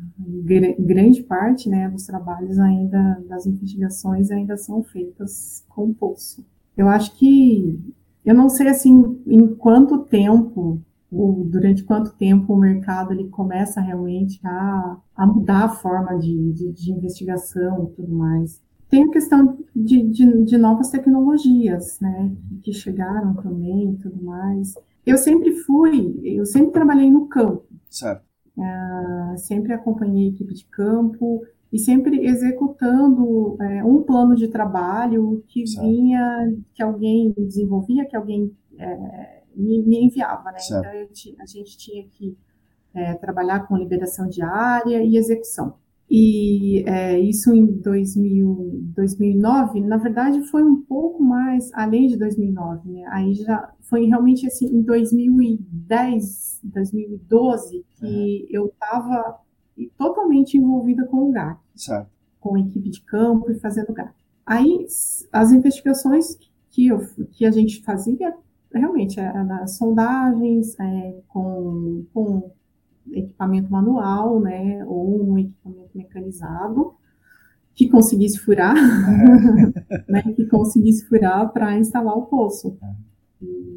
grande parte, né, dos trabalhos ainda, das investigações ainda são feitas com poço. Eu acho que, eu não sei, assim, em quanto tempo ou durante quanto tempo o mercado ele começa realmente a, a mudar a forma de, de, de investigação e tudo mais. Tem a questão de, de, de, novas tecnologias, né, que chegaram também e tudo mais. Eu sempre fui, eu sempre trabalhei no campo. Certo. Uh, sempre acompanhei a equipe de campo e sempre executando é, um plano de trabalho que certo. vinha, que alguém desenvolvia, que alguém é, me, me enviava, né? Certo. Então a gente tinha que é, trabalhar com liberação de área e execução. E é, isso em 2000, 2009, na verdade, foi um pouco mais além de 2009, né? Aí já foi realmente assim em 2010, 2012 que uhum. eu estava totalmente envolvida com o GAC, certo. com a equipe de campo e fazendo GAC. Aí as investigações que, eu, que a gente fazia realmente é, nas sondagens é, com, com equipamento manual, né, ou um equipamento mecanizado que conseguisse furar, é. *laughs* né, que conseguisse furar para instalar o poço. É. E,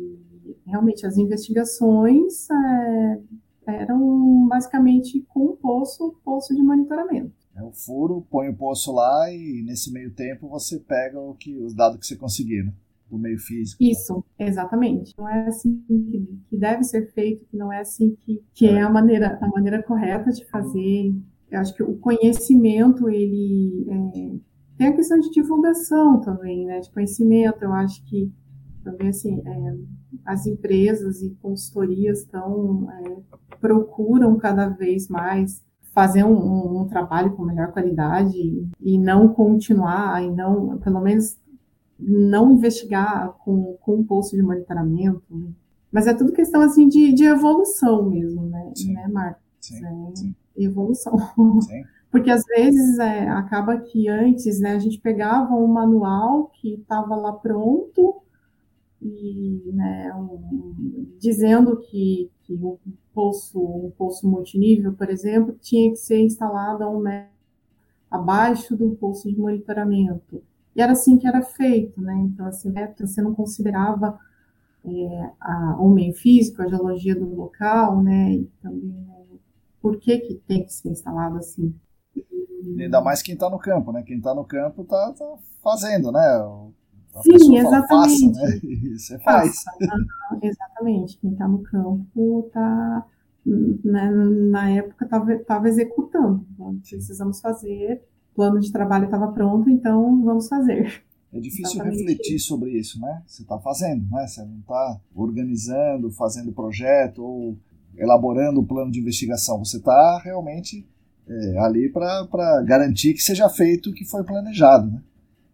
realmente as investigações é, eram basicamente com o poço, poço de monitoramento. É o furo, põe o poço lá e nesse meio tempo você pega o que, os dados que você conseguir. Né? do meio físico. Isso, exatamente. Não é assim que, que deve ser feito, que não é assim que, que é a maneira, a maneira correta de fazer. Eu acho que o conhecimento, ele é, tem a questão de divulgação também, né? De conhecimento. Eu acho que também assim é, as empresas e consultorias estão é, procuram cada vez mais fazer um, um, um, trabalho com melhor qualidade e não continuar e não pelo menos não investigar com, com um posto de monitoramento, mas é tudo questão assim de, de evolução mesmo, né, sim. né Marcos? Sim, é, sim. Evolução. Sim. Porque às vezes é, acaba que antes né, a gente pegava um manual que estava lá pronto e né, um, dizendo que, que o poço, um poço multinível, por exemplo, tinha que ser instalado a um metro abaixo do poço de monitoramento. E era assim que era feito, né? Então, assim, você não considerava é, a, o meio físico, a geologia do local, né? E também né, por que, que tem que ser instalado assim. Ainda mais quem está no campo, né? Quem está no campo está tá fazendo, né? A Sim, exatamente. Fala, *laughs* né? E você faz. exatamente. Quem está no campo está, né, na época, estava executando. Então, precisamos fazer plano de trabalho estava pronto, então vamos fazer. É difícil Exatamente refletir sobre isso, né? Você está fazendo, né? Você não está organizando, fazendo projeto ou elaborando o plano de investigação. Você está realmente é, ali para garantir que seja feito o que foi planejado, né?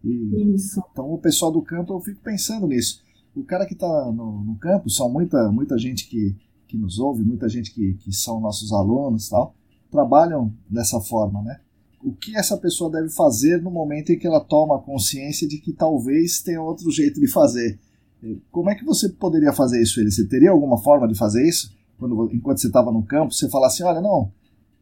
E, isso. Então, o pessoal do campo, eu fico pensando nisso. O cara que está no, no, campo, são muita, muita gente que, que nos ouve, muita gente que, que são nossos alunos tal, trabalham dessa forma, né? o que essa pessoa deve fazer no momento em que ela toma consciência de que talvez tenha outro jeito de fazer. Como é que você poderia fazer isso, ele? Você teria alguma forma de fazer isso? Quando, enquanto você estava no campo, você falar assim, olha, não,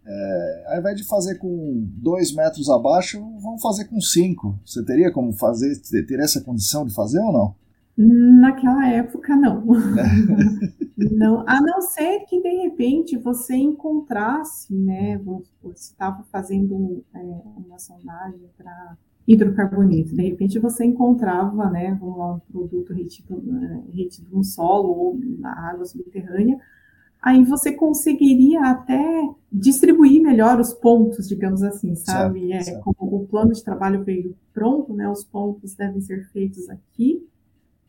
é, ao invés de fazer com dois metros abaixo, vamos fazer com cinco. Você teria como fazer, ter essa condição de fazer ou não? Naquela época, não. *laughs* não. A não ser que, de repente, você encontrasse, né, você estava fazendo é, uma sondagem para hidrocarboneto, de repente você encontrava, né, um produto retido, né, retido no solo ou na água subterrânea, aí você conseguiria até distribuir melhor os pontos, digamos assim, sabe? Certo, é, certo. Como o plano de trabalho veio pronto, né, os pontos devem ser feitos aqui,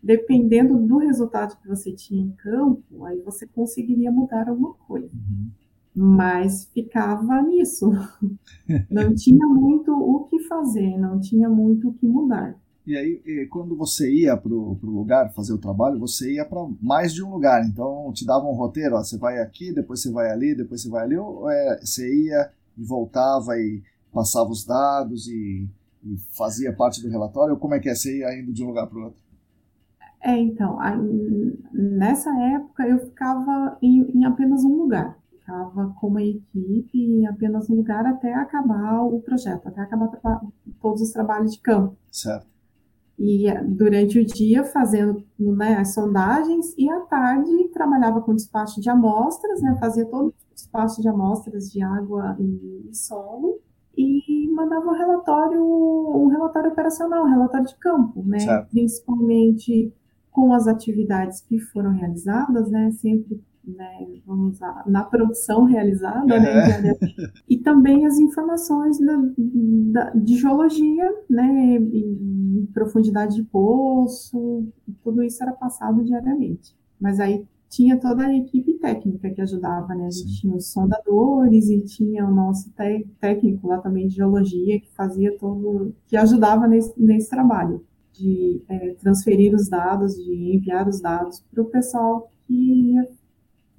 dependendo do resultado que você tinha em campo, aí você conseguiria mudar alguma coisa. Uhum. Mas ficava nisso. *laughs* Não tinha muito o que fazer, não tinha muito o que mudar. E aí, quando você ia para o lugar fazer o trabalho, você ia para mais de um lugar. Então, te dava um roteiro: ó, você vai aqui, depois você vai ali, depois você vai ali. Ou é, você ia e voltava e passava os dados e e fazia parte do relatório? Ou como é que é? Você ia indo de um lugar para o outro? É, então, aí, nessa época eu ficava em, em apenas um lugar. Ficava com uma equipe em apenas um lugar até acabar o projeto, até acabar todos os trabalhos de campo. Certo. E durante o dia fazendo né, as sondagens e à tarde trabalhava com despacho de amostras, né, fazia todo o despacho de amostras de água e, e solo e mandava um relatório, um relatório operacional, um relatório de campo, né, certo. principalmente com as atividades que foram realizadas, né, sempre né, vamos lá, na produção realizada, né, é. e também as informações da, da, de geologia, né, profundidade de poço, tudo isso era passado diariamente. Mas aí tinha toda a equipe técnica que ajudava, né, a gente Sim. tinha os sondadores e tinha o nosso técnico lá também de geologia que fazia todo, que ajudava nesse, nesse trabalho de é, transferir os dados, de enviar os dados para o pessoal que ia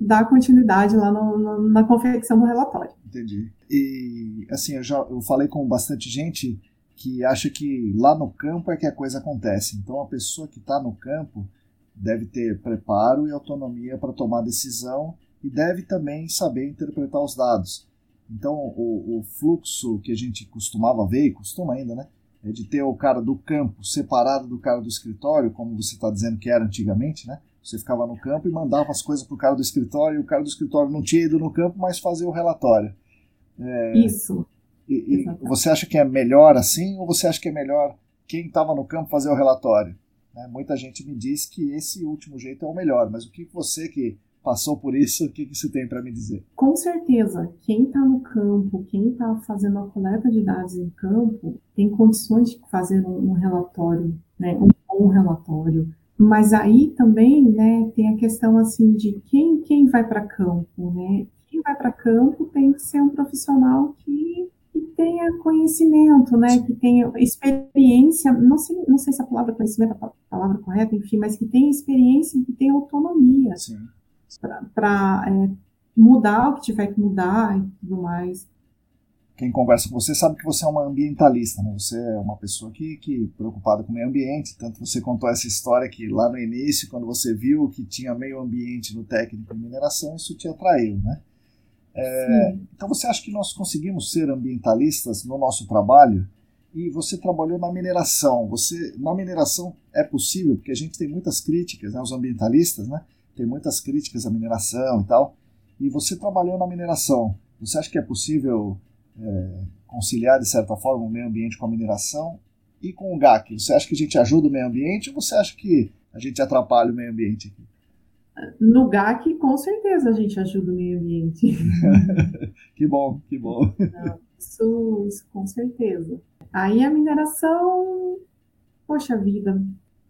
dar continuidade lá no, no, na confecção do relatório. Entendi. E assim, eu já eu falei com bastante gente que acha que lá no campo é que a coisa acontece. Então a pessoa que está no campo deve ter preparo e autonomia para tomar decisão e deve também saber interpretar os dados. Então o, o fluxo que a gente costumava ver, e costuma ainda, né? É de ter o cara do campo separado do cara do escritório, como você está dizendo que era antigamente, né? Você ficava no campo e mandava as coisas para o cara do escritório, e o cara do escritório não tinha ido no campo, mas fazia o relatório. É, Isso. E, e você acha que é melhor assim, ou você acha que é melhor quem estava no campo fazer o relatório? Né? Muita gente me diz que esse último jeito é o melhor, mas o que você que passou por isso, o que, que você tem para me dizer? Com certeza, quem está no campo, quem está fazendo a coleta de dados em campo, tem condições de fazer um, um relatório, né, um bom relatório, mas aí também, né, tem a questão assim de quem, quem vai para campo, né? Quem vai para campo tem que ser um profissional que, que tenha conhecimento, né, que tenha experiência, não sei, não sei se a palavra conhecimento é a palavra correta, enfim, mas que tenha experiência, que tenha autonomia para é, mudar o que tiver que mudar e tudo mais quem conversa com você sabe que você é uma ambientalista, né? Você é uma pessoa que, que preocupada com o meio ambiente. Tanto você contou essa história que lá no início, quando você viu que tinha meio ambiente no técnico de mineração, isso te atraiu, né? É, então você acha que nós conseguimos ser ambientalistas no nosso trabalho? E você trabalhou na mineração. Você na mineração é possível porque a gente tem muitas críticas, né? Os ambientalistas, né? Tem muitas críticas à mineração e tal. E você trabalhou na mineração. Você acha que é possível é, conciliar, de certa forma, o meio ambiente com a mineração e com o GAC? Você acha que a gente ajuda o meio ambiente ou você acha que a gente atrapalha o meio ambiente aqui? No GAC, com certeza a gente ajuda o meio ambiente. *laughs* que bom, que bom. Não, isso, isso com certeza. Aí a mineração, poxa vida,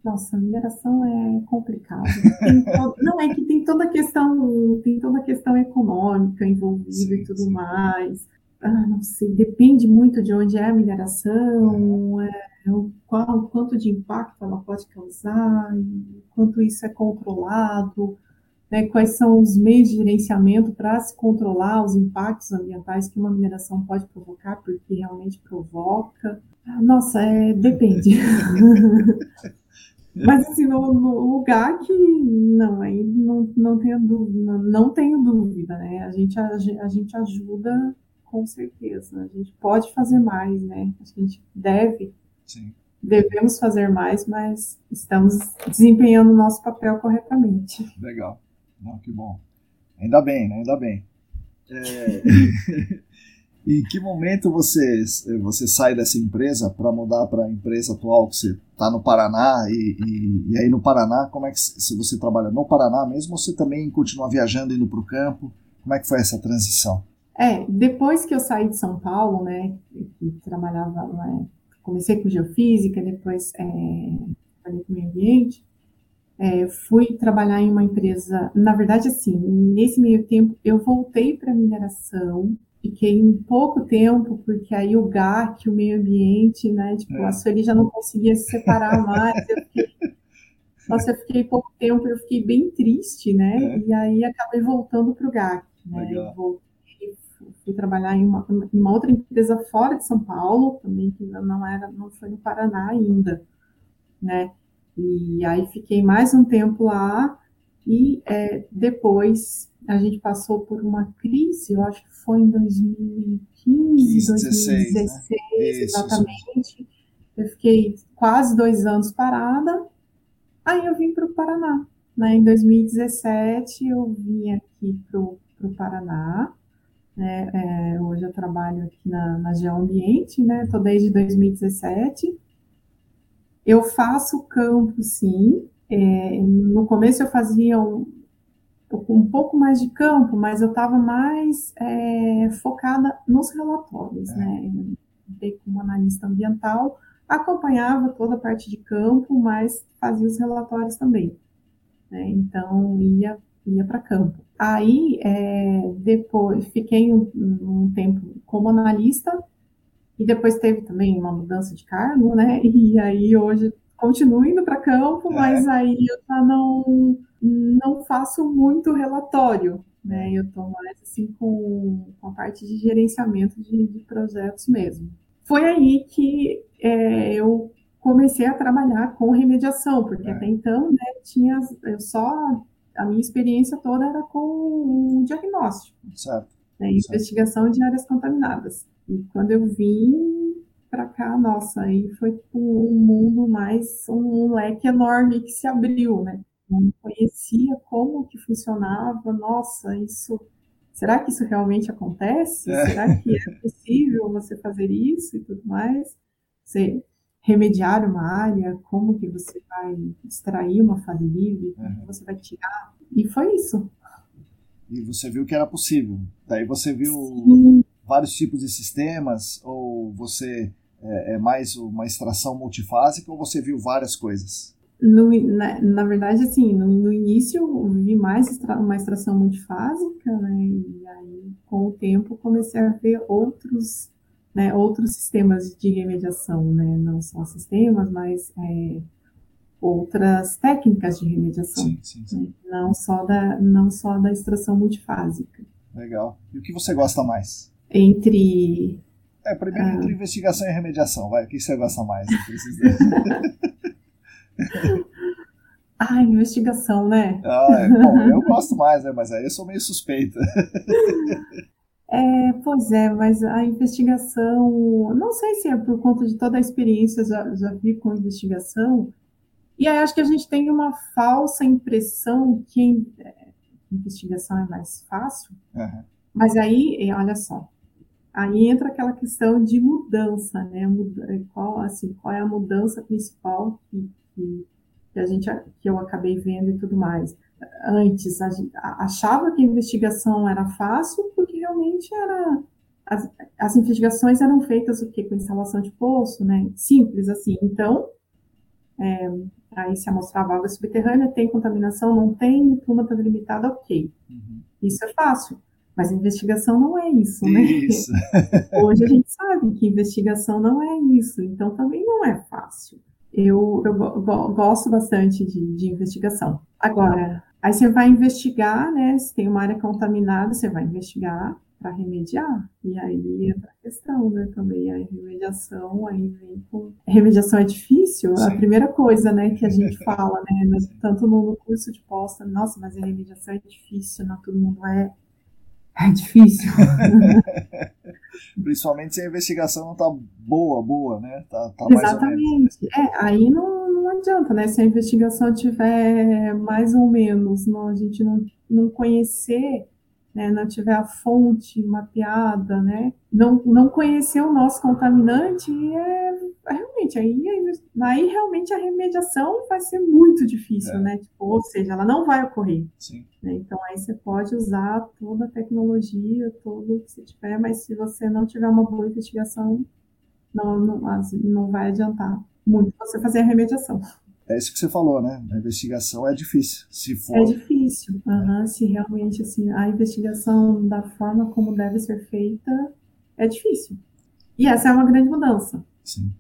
nossa, a mineração é complicado. *laughs* não, é que tem toda a questão, tem toda a questão econômica envolvida sim, e tudo sim. mais ah, não sei, depende muito de onde é a mineração, é, o qual, quanto de impacto ela pode causar, quanto isso é controlado, né, quais são os meios de gerenciamento para se controlar os impactos ambientais que uma mineração pode provocar, porque realmente provoca. Ah, nossa, é, depende. *laughs* Mas assim, no, no, lugar que não, aí não, não tenho dúvida, não tenho dúvida, né? A gente, a, a gente ajuda com certeza. A gente pode fazer mais, né? A gente deve. Sim. Devemos fazer mais, mas estamos desempenhando o nosso papel corretamente. Legal. Não, que bom. Ainda bem, né? Ainda bem. É... *laughs* em que momento você, você sai dessa empresa para mudar para a empresa atual que você está no Paraná e, e, e, aí no Paraná como é que se você trabalha no Paraná mesmo ou você também continua viajando indo para o campo como é que foi essa transição é, depois que eu saí de São Paulo, né, que trabalhava, né, comecei com geofísica, depois é, trabalhei com meio ambiente, é, fui trabalhar em uma empresa, na verdade, assim, nesse meio tempo, eu voltei para mineração, fiquei um pouco tempo, porque aí o GAC, o meio ambiente, né, tipo, é. a Sueli já não conseguia se separar mais, eu fiquei, *laughs* nossa, eu fiquei pouco tempo, eu fiquei bem triste, né, é. e aí acabei voltando para o GAC, né, fui trabalhar em uma, em uma outra empresa fora de São Paulo, também que não era, não foi no Paraná ainda, né? E aí fiquei mais um tempo lá e é, depois a gente passou por uma crise, eu acho que foi em 2015, 2016, né? exatamente. Isso. Eu fiquei quase dois anos parada, aí eu vim para o Paraná. Né? Em 2017 eu vim aqui para o Paraná, né? É, hoje eu trabalho aqui na, na Geoambiente, né? Estou desde 2017. Eu faço campo, sim. É, no começo eu fazia um, um pouco mais de campo, mas eu estava mais é, focada nos relatórios, é. né? Eu, como analista ambiental, acompanhava toda a parte de campo, mas fazia os relatórios também. Né? Então, ia, ia para campo. Aí, é, depois, fiquei um, um, tempo como analista, e depois teve também uma mudança de cargo, né? *laughs* E aí, hoje, continuo indo para campo, é. mas aí eu já não, não faço muito relatório, né? Eu estou mais, assim, com, com a parte de gerenciamento de, de projetos mesmo. Foi aí que é, eu comecei a trabalhar com remediação, porque é. até então, né, tinha eu só a minha experiência toda era com o diagnóstico, certo. Né, investigação de áreas contaminadas. E quando eu vim para cá, nossa, aí foi um mundo mais um leque enorme que se abriu, né? Não conhecia como que funcionava, nossa, isso será que isso realmente acontece? É. Será que é possível você fazer isso e tudo mais? Você remediar uma área, como que você vai extrair uma fase livre, como uhum. você vai tirar. E foi isso. E você viu que era possível. Daí você viu Sim. vários tipos de sistemas, ou você é, é, mais uma extração multifásica, ou você viu várias coisas? No, na, na, verdade, assim, no, no, início eu vi mais extra, uma extração multifásica, né? E aí, com o tempo, comecei a ver outros né, outros sistemas de remediação, né, não só sistemas, mas é, outras técnicas de remediação, sim, sim, sim. Né, não só da não só da extração multifásica. Legal. E o que você gosta mais? Entre é, primeiro ah, entre investigação e remediação, vai. O que você gosta mais entre esses dois? *laughs* ah, investigação, né? Ah, é, bom, eu gosto mais, né? Mas aí eu sou meio suspeita. *laughs* É, pois é, mas a investigação, não sei se é por conta de toda a experiência já, já vi com investigação, e aí acho que a gente tem uma falsa impressão que é, investigação é mais fácil, uhum. mas aí, olha só, aí entra aquela questão de mudança, né? Qual, assim, qual é a mudança principal que, que, que a gente, que eu acabei vendo e tudo mais antes achava que a investigação era fácil porque realmente era as, as investigações eram feitas o quê? com instalação de poço, né? Simples assim. Então, é, aí se amostrava água subterrânea, tem contaminação, não tem, pluma está delimitada, ok. Uhum. Isso é fácil. Mas investigação não é isso, né? Isso. *laughs* Hoje a gente sabe que investigação não é isso, então também não é fácil. Eu, eu go gosto bastante de, de investigação. Agora, aí você vai investigar, né? Se tem uma área contaminada, você vai investigar para remediar. E aí entra a questão, né? Também a remediação, aí vem com. remediação é difícil, Sim. a primeira coisa, né, que a gente fala, né? Tanto no curso de posta, nossa, mas a remediação é difícil, não todo mundo é. É difícil. *laughs* Principalmente se a investigação não tá boa, boa, né? Tá, tá Exatamente. É, aí não não adianta, né? Se a investigação tiver mais ou menos, não, a gente não, não conhecer, né, não tiver a fonte mapeada, né? Não, não conhecer o nosso contaminante, é, é realmente, aí, aí realmente a remediação vai ser muito difícil, é. né? Tipo, ou seja, ela não vai ocorrer. Né? Então aí você pode usar toda a tecnologia, tudo que você tiver, mas se você não tiver uma boa investigação, não, não, não vai adiantar muito você fazer a remediação. É isso que você falou, né? A investigação é difícil, se for. É difícil, uhum, se realmente assim a investigação da forma como deve ser feita é difícil. E essa é uma grande mudança. Sim.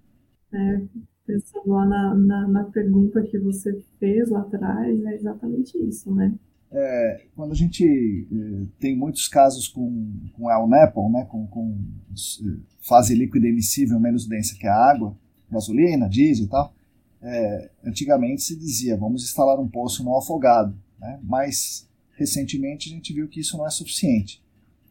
É, pensando lá na, na, na, pergunta que você fez lá atrás, é exatamente isso, né? é, quando a gente é, tem muitos casos com, com El Nepal, né, com, com é, fase líquida emissível menos densa que a água, gasolina, diesel e tal, é, antigamente se dizia vamos instalar um poço no afogado, né, mas recentemente a gente viu que isso não é suficiente.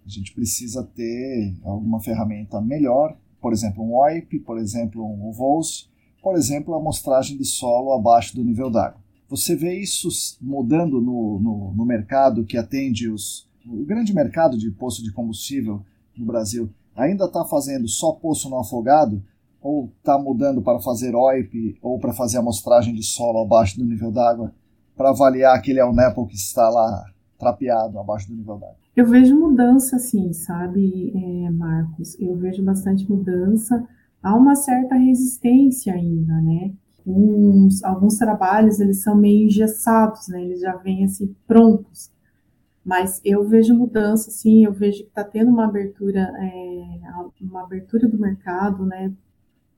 A gente precisa ter alguma ferramenta melhor, por exemplo um OIP, por exemplo um VOLS, por exemplo a amostragem de solo abaixo do nível d'água. Você vê isso mudando no, no, no mercado que atende os, o grande mercado de poço de combustível no Brasil. Ainda está fazendo só poço no afogado? Ou está mudando para fazer OIP ou para fazer amostragem de solo abaixo do nível d'água para avaliar aquele Alnepo que está lá trapeado abaixo do nível d'água? Eu vejo mudança, sim, sabe, é, Marcos? Eu vejo bastante mudança. Há uma certa resistência ainda, né? alguns, alguns trabalhos eles são meio engessados, né? Eles já vêm assim prontos. Mas eu vejo mudança, sim, eu vejo que está tendo uma abertura, é, uma abertura do mercado, né?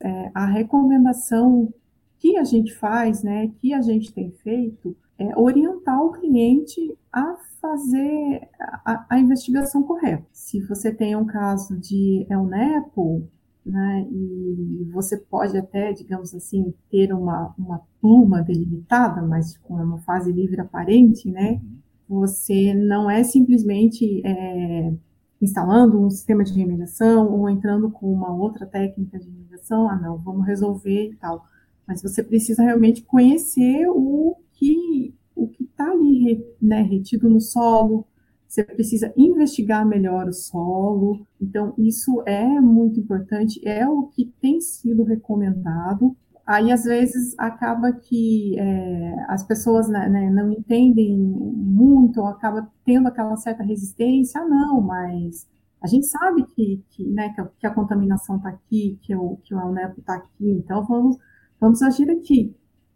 É, a recomendação que a gente faz, né, que a gente tem feito, é orientar o cliente a fazer a, a investigação correta. Se você tem um caso de El Nepo, né? E você pode até, digamos assim, ter uma, uma pluma delimitada, mas com uma fase livre aparente, né? Uhum. Você não é simplesmente é, instalando um sistema de remediação ou entrando com uma outra técnica de remediação, ah, não, vamos resolver e tal. Mas você precisa realmente conhecer o que o que está ali né, retido no solo, você precisa investigar melhor o solo. Então, isso é muito importante, é o que tem sido recomendado. Aí, às vezes, acaba que é, as pessoas né, né, não entendem muito, ou acaba tendo aquela certa resistência. Ah, não, mas a gente sabe que, que, né, que, a, que a contaminação está aqui, que o, que o está aqui, então vamos, vamos agir aqui.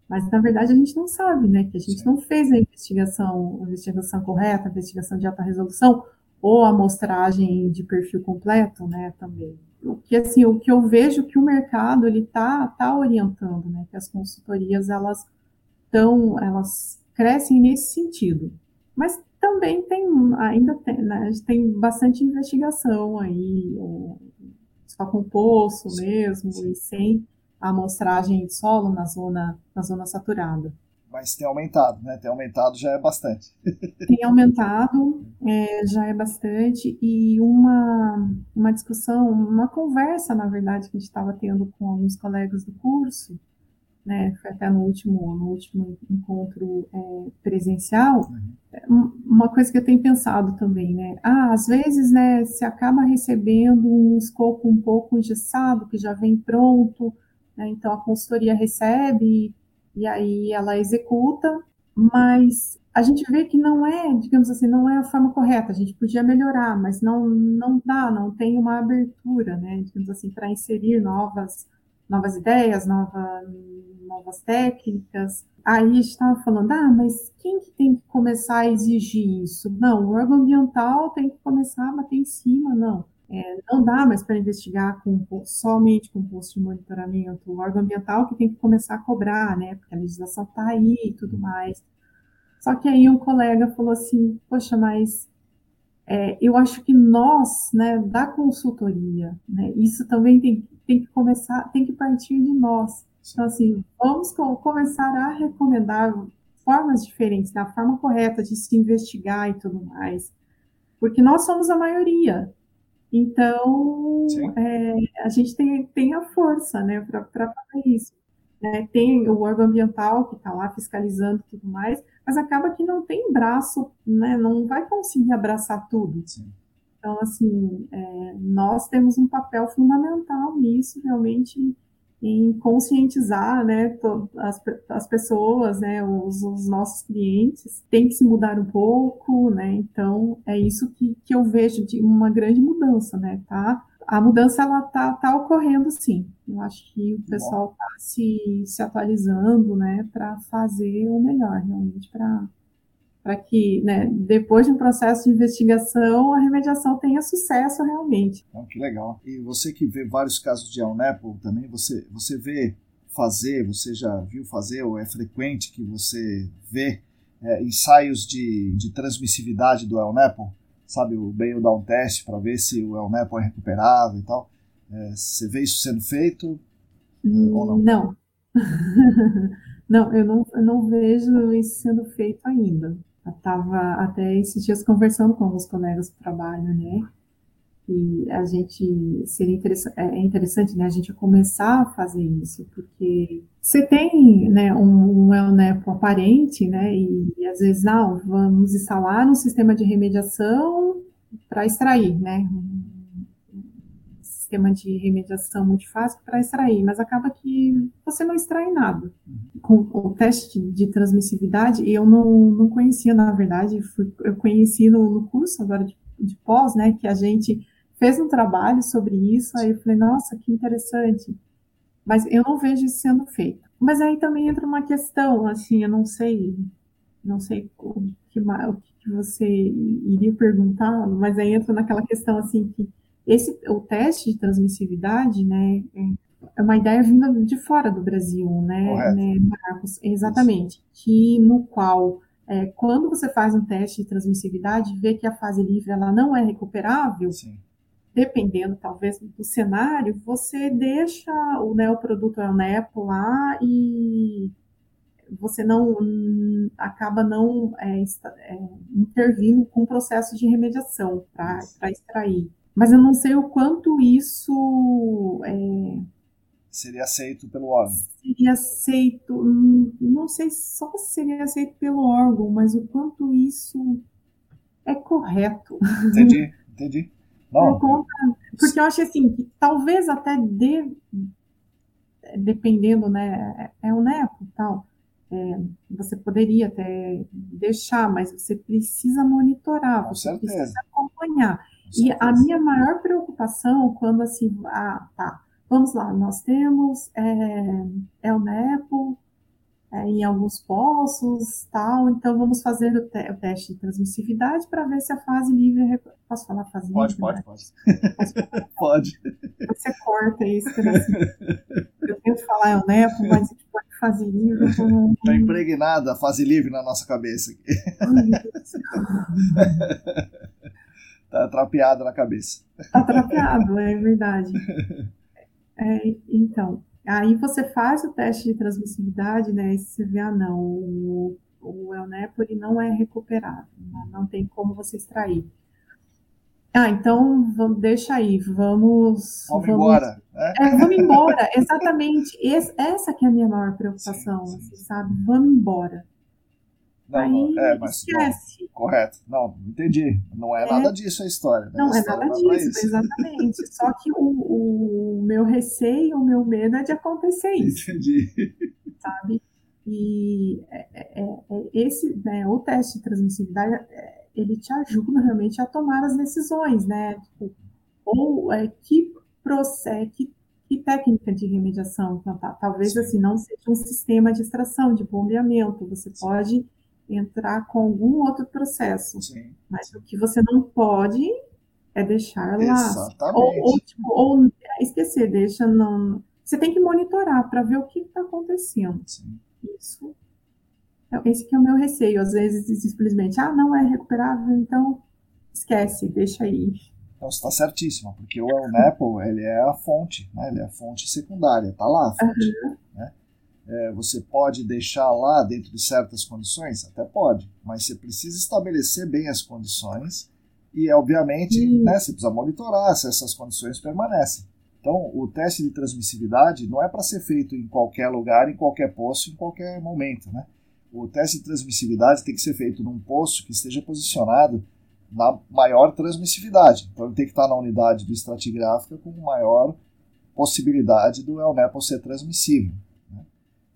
Mas, na verdade, a gente não sabe, né? Que a gente não fez a investigação, a investigação correta, a investigação de alta resolução, ou a amostragem de perfil completo, né, também. O que, assim, o que eu vejo que o mercado, ele tá, tá orientando, né? Que as consultorias, elas estão, elas crescem nesse sentido. Mas também tem, ainda tem, né, tem bastante investigação aí, só com poço mesmo, e sem a amostragem de solo na zona, na zona saturada. Mas tem aumentado, né? Tem aumentado já é bastante. *laughs* tem aumentado, é, já é bastante. E uma, uma discussão, uma conversa, na verdade, que a gente estava tendo com alguns colegas do curso, né? Foi até no último, no último encontro é, presencial. Uhum. Uma coisa que eu tenho pensado também, né? Ah, às vezes, né, se acaba recebendo um escopo um pouco engessado, que já vem pronto, né? Então, a consultoria recebe e aí ela executa, mas a gente vê que não é, digamos assim, não é a forma correta. A gente podia melhorar, mas não, não dá, não tem uma abertura, né? Digamos assim, para inserir novas, novas ideias, nova, novas técnicas. Aí a gente estava falando, ah, mas quem que tem que começar a exigir isso? Não, o órgão ambiental tem que começar a bater em cima, não. É, não dá mais para investigar com, somente com posto de monitoramento. O órgão ambiental que tem que começar a cobrar, né? Porque a legislação está aí e tudo mais. Só que aí um colega falou assim, poxa, mas é, eu acho que nós, né, da consultoria, né, isso também tem, tem que começar, tem que partir de nós. Então, assim, vamos começar a recomendar formas diferentes, da forma correta de se investigar e tudo mais. Porque nós somos a maioria, então, é, a gente tem, tem a força né, para fazer isso. Né? Tem o órgão ambiental que está lá fiscalizando tudo mais, mas acaba que não tem braço, né, não vai conseguir abraçar tudo. Sim. Então, assim, é, nós temos um papel fundamental nisso, realmente, em conscientizar né, as, as pessoas, né, os, os, nossos clientes, tem que se mudar um pouco, né? Então é isso que, que eu vejo de uma grande mudança, né? Tá? A mudança ela tá, tá ocorrendo sim. Eu acho que o pessoal está se, se atualizando, né, para fazer o melhor, realmente para para que, né, depois de um processo de investigação, a remediação tenha sucesso realmente. Então, que legal. E você que vê vários casos de Alnepo também, você, você vê fazer, você já viu fazer, ou é frequente que você vê é, ensaios de, de transmissividade do El Sabe, o Bale dá um teste para ver se o El é recuperável e tal. É, você vê isso sendo feito hum, ou não? Não. *laughs* não, eu não, eu não vejo isso sendo feito ainda. Estava até esses dias conversando com alguns colegas do trabalho, né? E a gente seria interessante, é, é interessante, né, a gente começar a fazer isso, porque você tem, né, um, um ELNEPO aparente, né, e, e às vezes, não, vamos instalar um sistema de remediação para extrair, né, sistema de remediação multifásico para extrair, mas acaba que você não extrai nada. Com o teste de transmissividade, eu não, não conhecia, na verdade, fui, eu conheci no, no curso agora de, de, pós, né, que a gente fez um trabalho sobre isso, aí eu falei, nossa, que interessante. Mas eu não vejo isso sendo feito. Mas aí também entra uma questão, assim, eu não sei, não sei o que, o que você iria perguntar, mas aí entra naquela questão, assim, que esse, o teste de transmissividade, né, é, é uma ideia vinda de fora do Brasil, né, né Marcos? Exatamente. Que no qual, é, quando você faz um teste de transmissividade, vê que a fase livre ela não é recuperável, Sim. dependendo talvez do cenário, você deixa o neoproduto neonepo lá e você não acaba não é, é, intervindo com o processo de remediação para extrair. Mas eu não sei o quanto isso é, seria aceito pelo órgão. Seria aceito, não sei só se seria aceito pelo órgão, mas o quanto isso é correto. Entendi, entendi. Não, Por conta, porque eu acho assim, que talvez até de, dependendo, né, é, é o nepo tal, é, você poderia até deixar, mas você precisa monitorar, Com você certeza. precisa acompanhar. E a minha maior preocupação quando assim, ah, tá, vamos lá, nós temos é, é o NEPO é, em alguns poços, tal, então vamos fazer o, te o teste de transmissividade para ver se a fase livre, posso falar fase pode, livre? Pode, né? pode, pode. *laughs* Você corta isso, assim, eu tento falar é o NEPO, mas pode fase livre. Está *laughs* impregnada a fase livre na nossa cabeça aqui. *laughs* Tá trapeado na cabeça. Tá trapeado, é verdade. É, então, aí você faz o teste de transmissibilidade, né? E você vê, ah, não, o, o Elnepo ele não é recuperável, não, né, não tem como você extrair. Ah, então vamos, deixa aí, vamos. Vamos, vamos embora. Né? É, vamos embora, exatamente. Esse, essa que é a minha maior preocupação, sim, sim. Assim, sabe? Vamos embora. Não, Aí, é, mas esquece. Não, correto. Não, entendi. Não é, é, nada disso a história. Né? Não a é nada disso, exatamente. Só que o, o meu receio, o meu medo é de acontecer isso. Entendi. Sabe? E é, é, é, é esse, né, o teste de transmissibilidade, é, ele te ajuda realmente a tomar as decisões, né? Tipo, ou é, que processo, que, que técnica de remediação implantar. Talvez Sim. assim não seja um sistema de extração, de bombeamento. Você Sim. pode entrar com algum outro processo. Sim, mas sim. o que você não pode é deixar lá. Exatamente. Ou, ou, tipo, ou esquecer, deixa não. Você tem que monitorar para ver o que está acontecendo. Sim. Isso. É, esse que é o meu receio. Às vezes, simplesmente, ah, não é recuperável, então esquece, deixa aí. Então, você está certíssima, porque o El ele é a fonte, né? ele é a fonte secundária, está lá a fonte. Uhum. Né? É, você pode deixar lá dentro de certas condições? Até pode, mas você precisa estabelecer bem as condições e, obviamente, né, você precisa monitorar se essas condições permanecem. Então, o teste de transmissividade não é para ser feito em qualquer lugar, em qualquer poço, em qualquer momento. Né? O teste de transmissividade tem que ser feito num poço que esteja posicionado na maior transmissividade. Então, ele tem que estar na unidade do estratigráfica com maior possibilidade do ELNEPO ser transmissível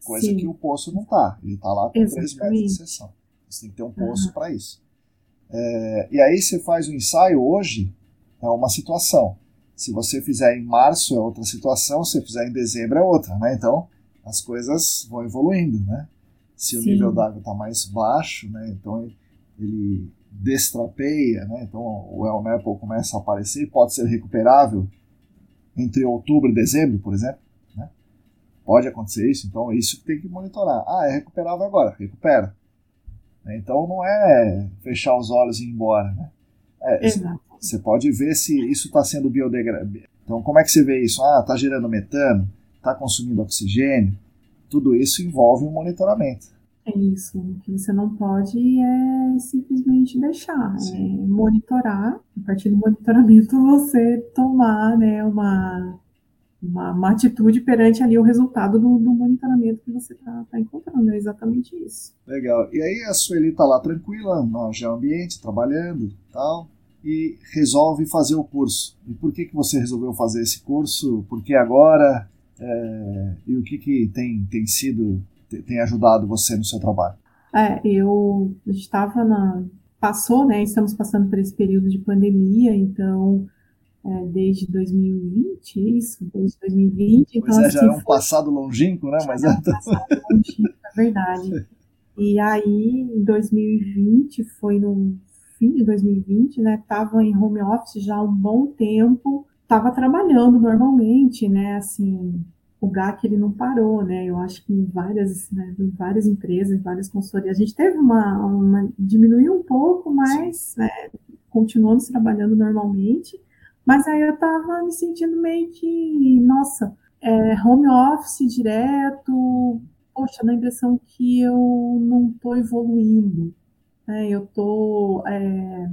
coisa Sim. que o poço não está. Ele está lá com Exatamente. 3 metros de seção. Você tem que ter um poço uhum. para isso. É, e aí você faz o um ensaio hoje, é uma situação. Se você fizer em março é outra situação, se você fizer em dezembro é outra, né? Então as coisas vão evoluindo, né? Se Sim. o nível d'água está mais baixo, né? Então ele destrapeia, né? Então o El Maple começa a aparecer, pode ser recuperável entre outubro e dezembro, por exemplo. Pode acontecer isso, então é isso que tem que monitorar. Ah, é recuperável agora, recupera. Né? Então não é fechar os olhos e ir embora. Né? É, você pode ver se isso está sendo biodegradável. Então, como é que você vê isso? Ah, está gerando metano, está consumindo oxigênio. Tudo isso envolve um monitoramento. É isso. O que você não pode é simplesmente deixar, é monitorar. A partir do monitoramento, *laughs* você tomar né, uma, uma, uma atitude perante ali o resultado do, do monitoramento que você está tá encontrando. É exatamente isso. Legal. E aí a Sueli está lá tranquila, no geoambiente, trabalhando tal, e resolve fazer o curso. E por que, que você resolveu fazer esse curso? Por que agora? É, e o que, que tem, tem sido tem ajudado você no seu trabalho? É, eu estava na. Passou, né? Estamos passando por esse período de pandemia, então, é, desde 2020, isso, desde 2020. Pois então, é, já assim, é um foi... passado longínquo, né? Mas é um *laughs* passado longínquo, é verdade. E aí, em 2020, foi no fim de 2020, né? Estava em home office já há um bom tempo, estava trabalhando normalmente, né? Assim, o GAC ele não parou, né? Eu acho que em várias, né, em várias empresas, em várias consultorias, a gente teve uma, uma diminuiu um pouco, mas né, continuamos trabalhando normalmente. Mas aí eu estava me sentindo meio que, nossa, é, home office direto, poxa, dá a impressão que eu não estou evoluindo, né? Eu estou é,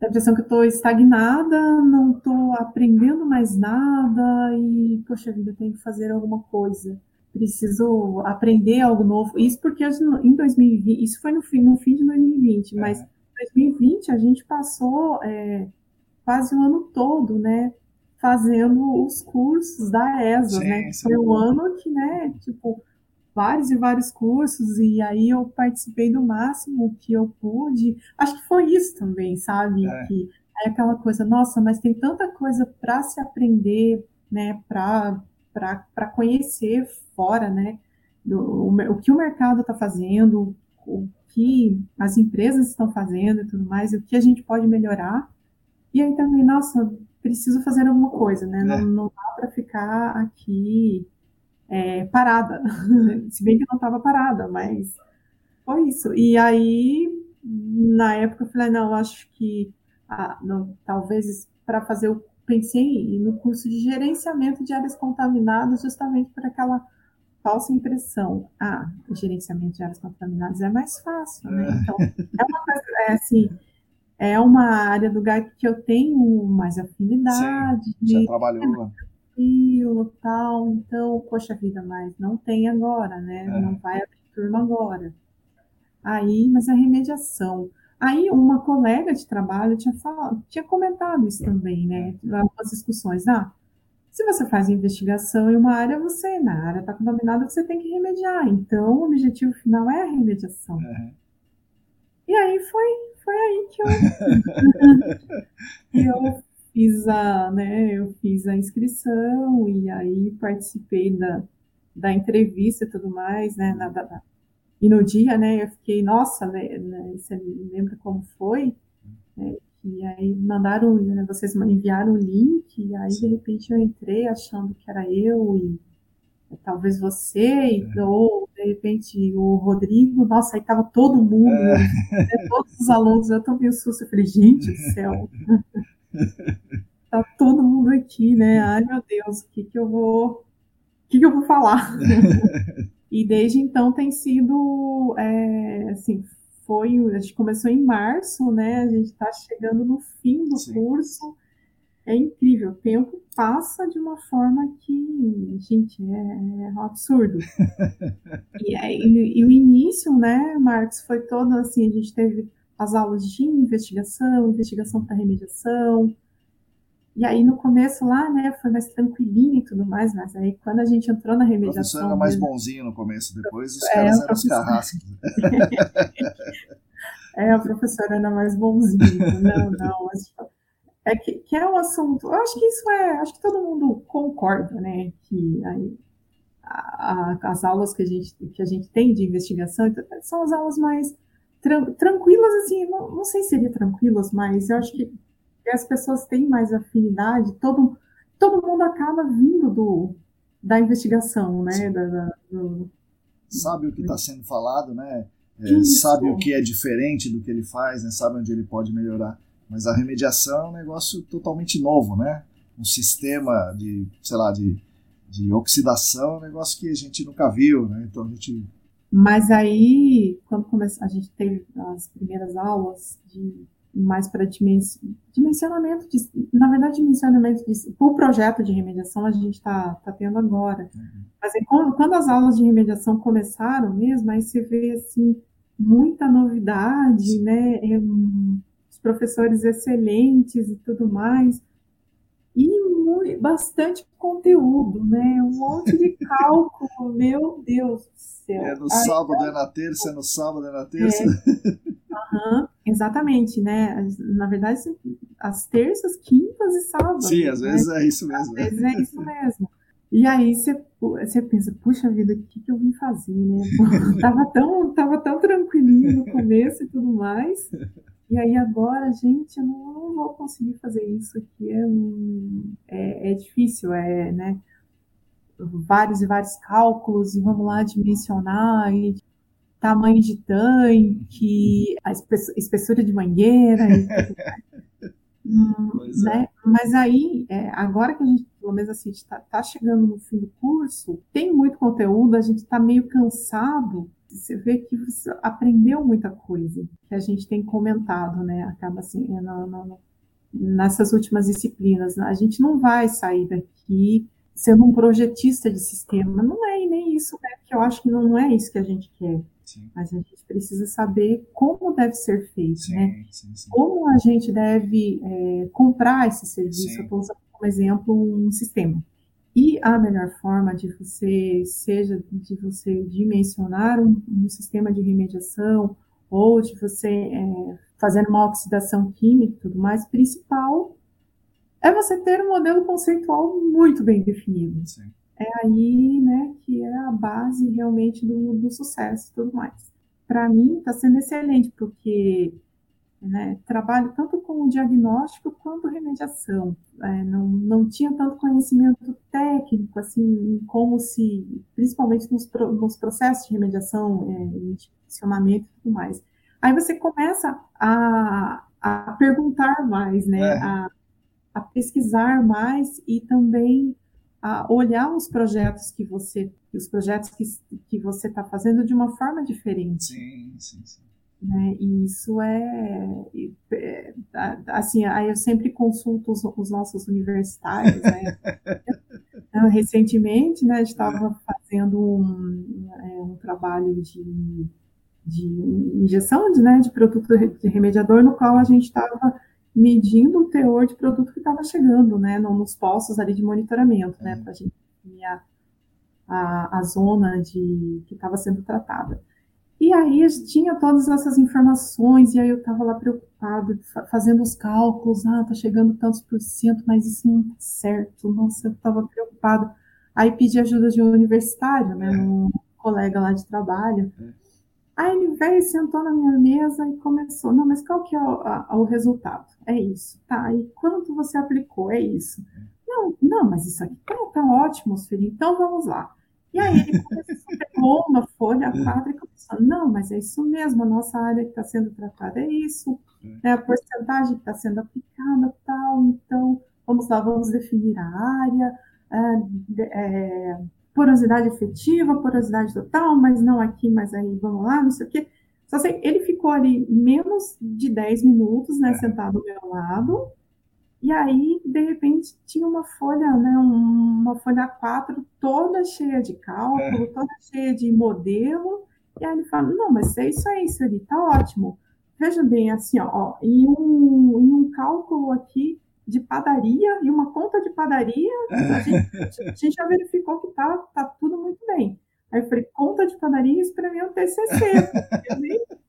a impressão que eu estou estagnada, não estou aprendendo mais nada e, poxa vida, eu tenho que fazer alguma coisa. Preciso aprender algo novo. Isso porque em 2020, isso foi no fim, no fim de 2020, é. mas em 2020 a gente passou é, quase o ano todo, né, fazendo os cursos da ESA, sim, né? Sim. Foi um ano que, né, tipo, vários e vários cursos, e aí eu participei do máximo que eu pude. Acho que foi isso também, sabe? É. Que é aquela coisa, nossa, mas tem tanta coisa para se aprender, né? Para conhecer fora, né? Do, o, o que o mercado está fazendo, o que as empresas estão fazendo e tudo mais, e o que a gente pode melhorar. E aí também, nossa, preciso fazer alguma coisa, né? É. Não, não dá para ficar aqui é, parada. *laughs* Se bem que não estava parada, mas foi isso. E aí, na época, eu falei, não, acho que ah, não, talvez para fazer o. Pensei no curso de gerenciamento de áreas contaminadas, justamente por aquela falsa impressão. Ah, gerenciamento de áreas contaminadas é mais fácil, né? É. Então, é uma coisa, é assim, é uma área do GAC que eu tenho mais afinidade. Sim, já trabalhou lá tranquilo, tal. Então, poxa vida, mas não tem agora, né? É. Não vai abrir turma agora. Aí, mas a remediação. Aí uma colega de trabalho tinha, falado, tinha comentado isso também, né? Algumas discussões. Ah, se você faz investigação em uma área, você, na área está contaminada, você tem que remediar. Então, o objetivo final é a remediação. É. E aí foi, foi aí que eu, *laughs* eu fiz a, né, eu fiz a inscrição e aí participei da, da entrevista e tudo mais, né, na, da, e no dia, né, eu fiquei, nossa, né, né você lembra como foi? É, e aí mandaram, né, vocês enviaram o link, e aí de repente eu entrei achando que era eu e talvez você, é. ou de repente o Rodrigo, nossa, aí tava todo mundo, é. né, todos os alunos, eu tomei um susto, eu falei, gente do céu. *laughs* tá todo mundo aqui, né? Ai, meu Deus, o que que eu vou, o que que eu vou falar? *laughs* e desde então tem sido, é, assim, foi, a gente começou em março, né? A gente está chegando no fim do Sim. curso. É incrível, o tempo passa de uma forma que, gente, é, é um absurdo. *laughs* e, e, e, o início, né, Marcos, foi todo assim, a gente teve as aulas de investigação, investigação para remediação. E aí no começo lá, né, foi mais tranquilinho e tudo mais, mas aí quando a gente entrou na remediação... O professor era mais bonzinho no começo, depois os é, caras eram os carrascos. *laughs* é, a professora era mais bonzinho, não, não, mas é que, que é um assunto, eu acho que isso é, acho que todo mundo concorda, né, que aí, a, a, as aulas que a, gente, que a gente tem de investigação então, são as aulas mais tranquilas, assim, não, não sei se seria tranquilas, mas eu acho que as pessoas têm mais afinidade, todo, todo mundo acaba vindo do, da investigação, né? Da, da, do... Sabe o que está sendo falado, né? é, sabe o que é diferente do que ele faz, né? sabe onde ele pode melhorar. Mas a remediação é um negócio totalmente novo, né? Um sistema de, sei lá, de, de oxidação é um negócio que a gente nunca viu, né? Então a gente mas aí, quando começa, a gente teve as primeiras aulas de mais para dimensionamento, de, na verdade, dimensionamento de, o projeto de remediação a gente está tá tendo agora. Uhum. Mas aí, quando, quando, as aulas de remediação começaram mesmo, aí você vê assim muita novidade, né? É, professores excelentes e tudo mais. E muito, bastante conteúdo, né? Um monte de *laughs* cálculo, meu Deus do céu. É no sábado, é na terça, é no sábado, é na terça. É. Uhum, exatamente, né? Na verdade, as terças, quintas e sábados. Sim, às né? vezes é isso mesmo. Às vezes é isso mesmo. E aí você, você pensa, puxa vida, o que, que eu vim fazer, né? *laughs* tava, tão, tava tão tranquilinho no começo e tudo mais. E aí agora, gente, eu não, não vou conseguir fazer isso aqui, é, é, é difícil, é, né? Vários e vários cálculos, e vamos lá dimensionar, e tamanho de tanque, a espessura de mangueira, e hum, *laughs* né? É. Mas aí, é, agora que a gente, pelo menos assim, está tá chegando no fim do curso, tem muito conteúdo, a gente está meio cansado você vê que você aprendeu muita coisa que a gente tem comentado, né? Acaba assim, é, nessas últimas disciplinas. A gente não vai sair daqui sendo um projetista de sistema. Não é nem isso, né? Porque eu acho que não, não é isso que a gente quer. Sim. Mas a gente precisa saber como deve ser feito, sim, né? Sim, como a gente deve é, comprar esse serviço. Eu estou usando como exemplo um sistema. E a melhor forma de você, seja de você dimensionar um, um sistema de remediação, ou de você é, fazer uma oxidação química e tudo mais, principal é você ter um modelo conceitual muito bem definido. Sim. É aí, né, que é a base realmente do, do sucesso e tudo mais. Para mim, está sendo excelente, porque né, trabalho tanto com diagnóstico quanto remediação. É, não, não tinha tanto conhecimento técnico, assim, como se, principalmente nos, nos processos de remediação, é, funcionamento e tudo mais. Aí você começa a, a perguntar mais, né, é. a, a pesquisar mais e também a olhar os projetos que você, os projetos que, que você está fazendo de uma forma diferente. Sim, sim, sim. Né? E isso é, é, assim, aí eu sempre consulto os, os nossos universitários, né? *laughs* Recentemente, né, estava fazendo um, é, um trabalho de, de injeção de, né, de produto de remediador, no qual a gente estava medindo o teor de produto que estava chegando, né, nos postos ali de monitoramento, né, para a gente a, a, a zona de, que estava sendo tratada. E aí tinha todas essas informações, e aí eu estava lá preocupado, fazendo os cálculos, ah, tá chegando tantos por cento, mas isso não tá certo, nossa, eu estava preocupado. Aí pedi ajuda de um universitário, né, um colega lá de trabalho. Aí ele veio, sentou na minha mesa e começou, não, mas qual que é o, a, o resultado? É isso, tá, e quanto você aplicou? É isso. Não, não, mas isso aqui tá, tá ótimo, filho, então vamos lá. E aí ele começou, uma folha a quatro e começou, não, mas é isso mesmo, a nossa área que está sendo tratada é isso, é a porcentagem que está sendo aplicada, tal, então, vamos lá, vamos definir a área, é, é, porosidade efetiva, porosidade total, mas não aqui, mas aí vamos lá, não sei o quê. Só sei, ele ficou ali menos de 10 minutos, né, é. sentado ao meu lado, e aí, de repente, tinha uma folha, né, uma folha A4 toda cheia de cálculo, é. toda cheia de modelo. E aí ele fala, não, mas é isso aí, isso ali, tá ótimo. Veja bem, assim, ó, em um, em um cálculo aqui de padaria e uma conta de padaria, a *laughs* gente, a gente já verificou que tá, tá tudo muito bem. Aí eu falei, conta de padaria, isso para mim é um TCC. *laughs*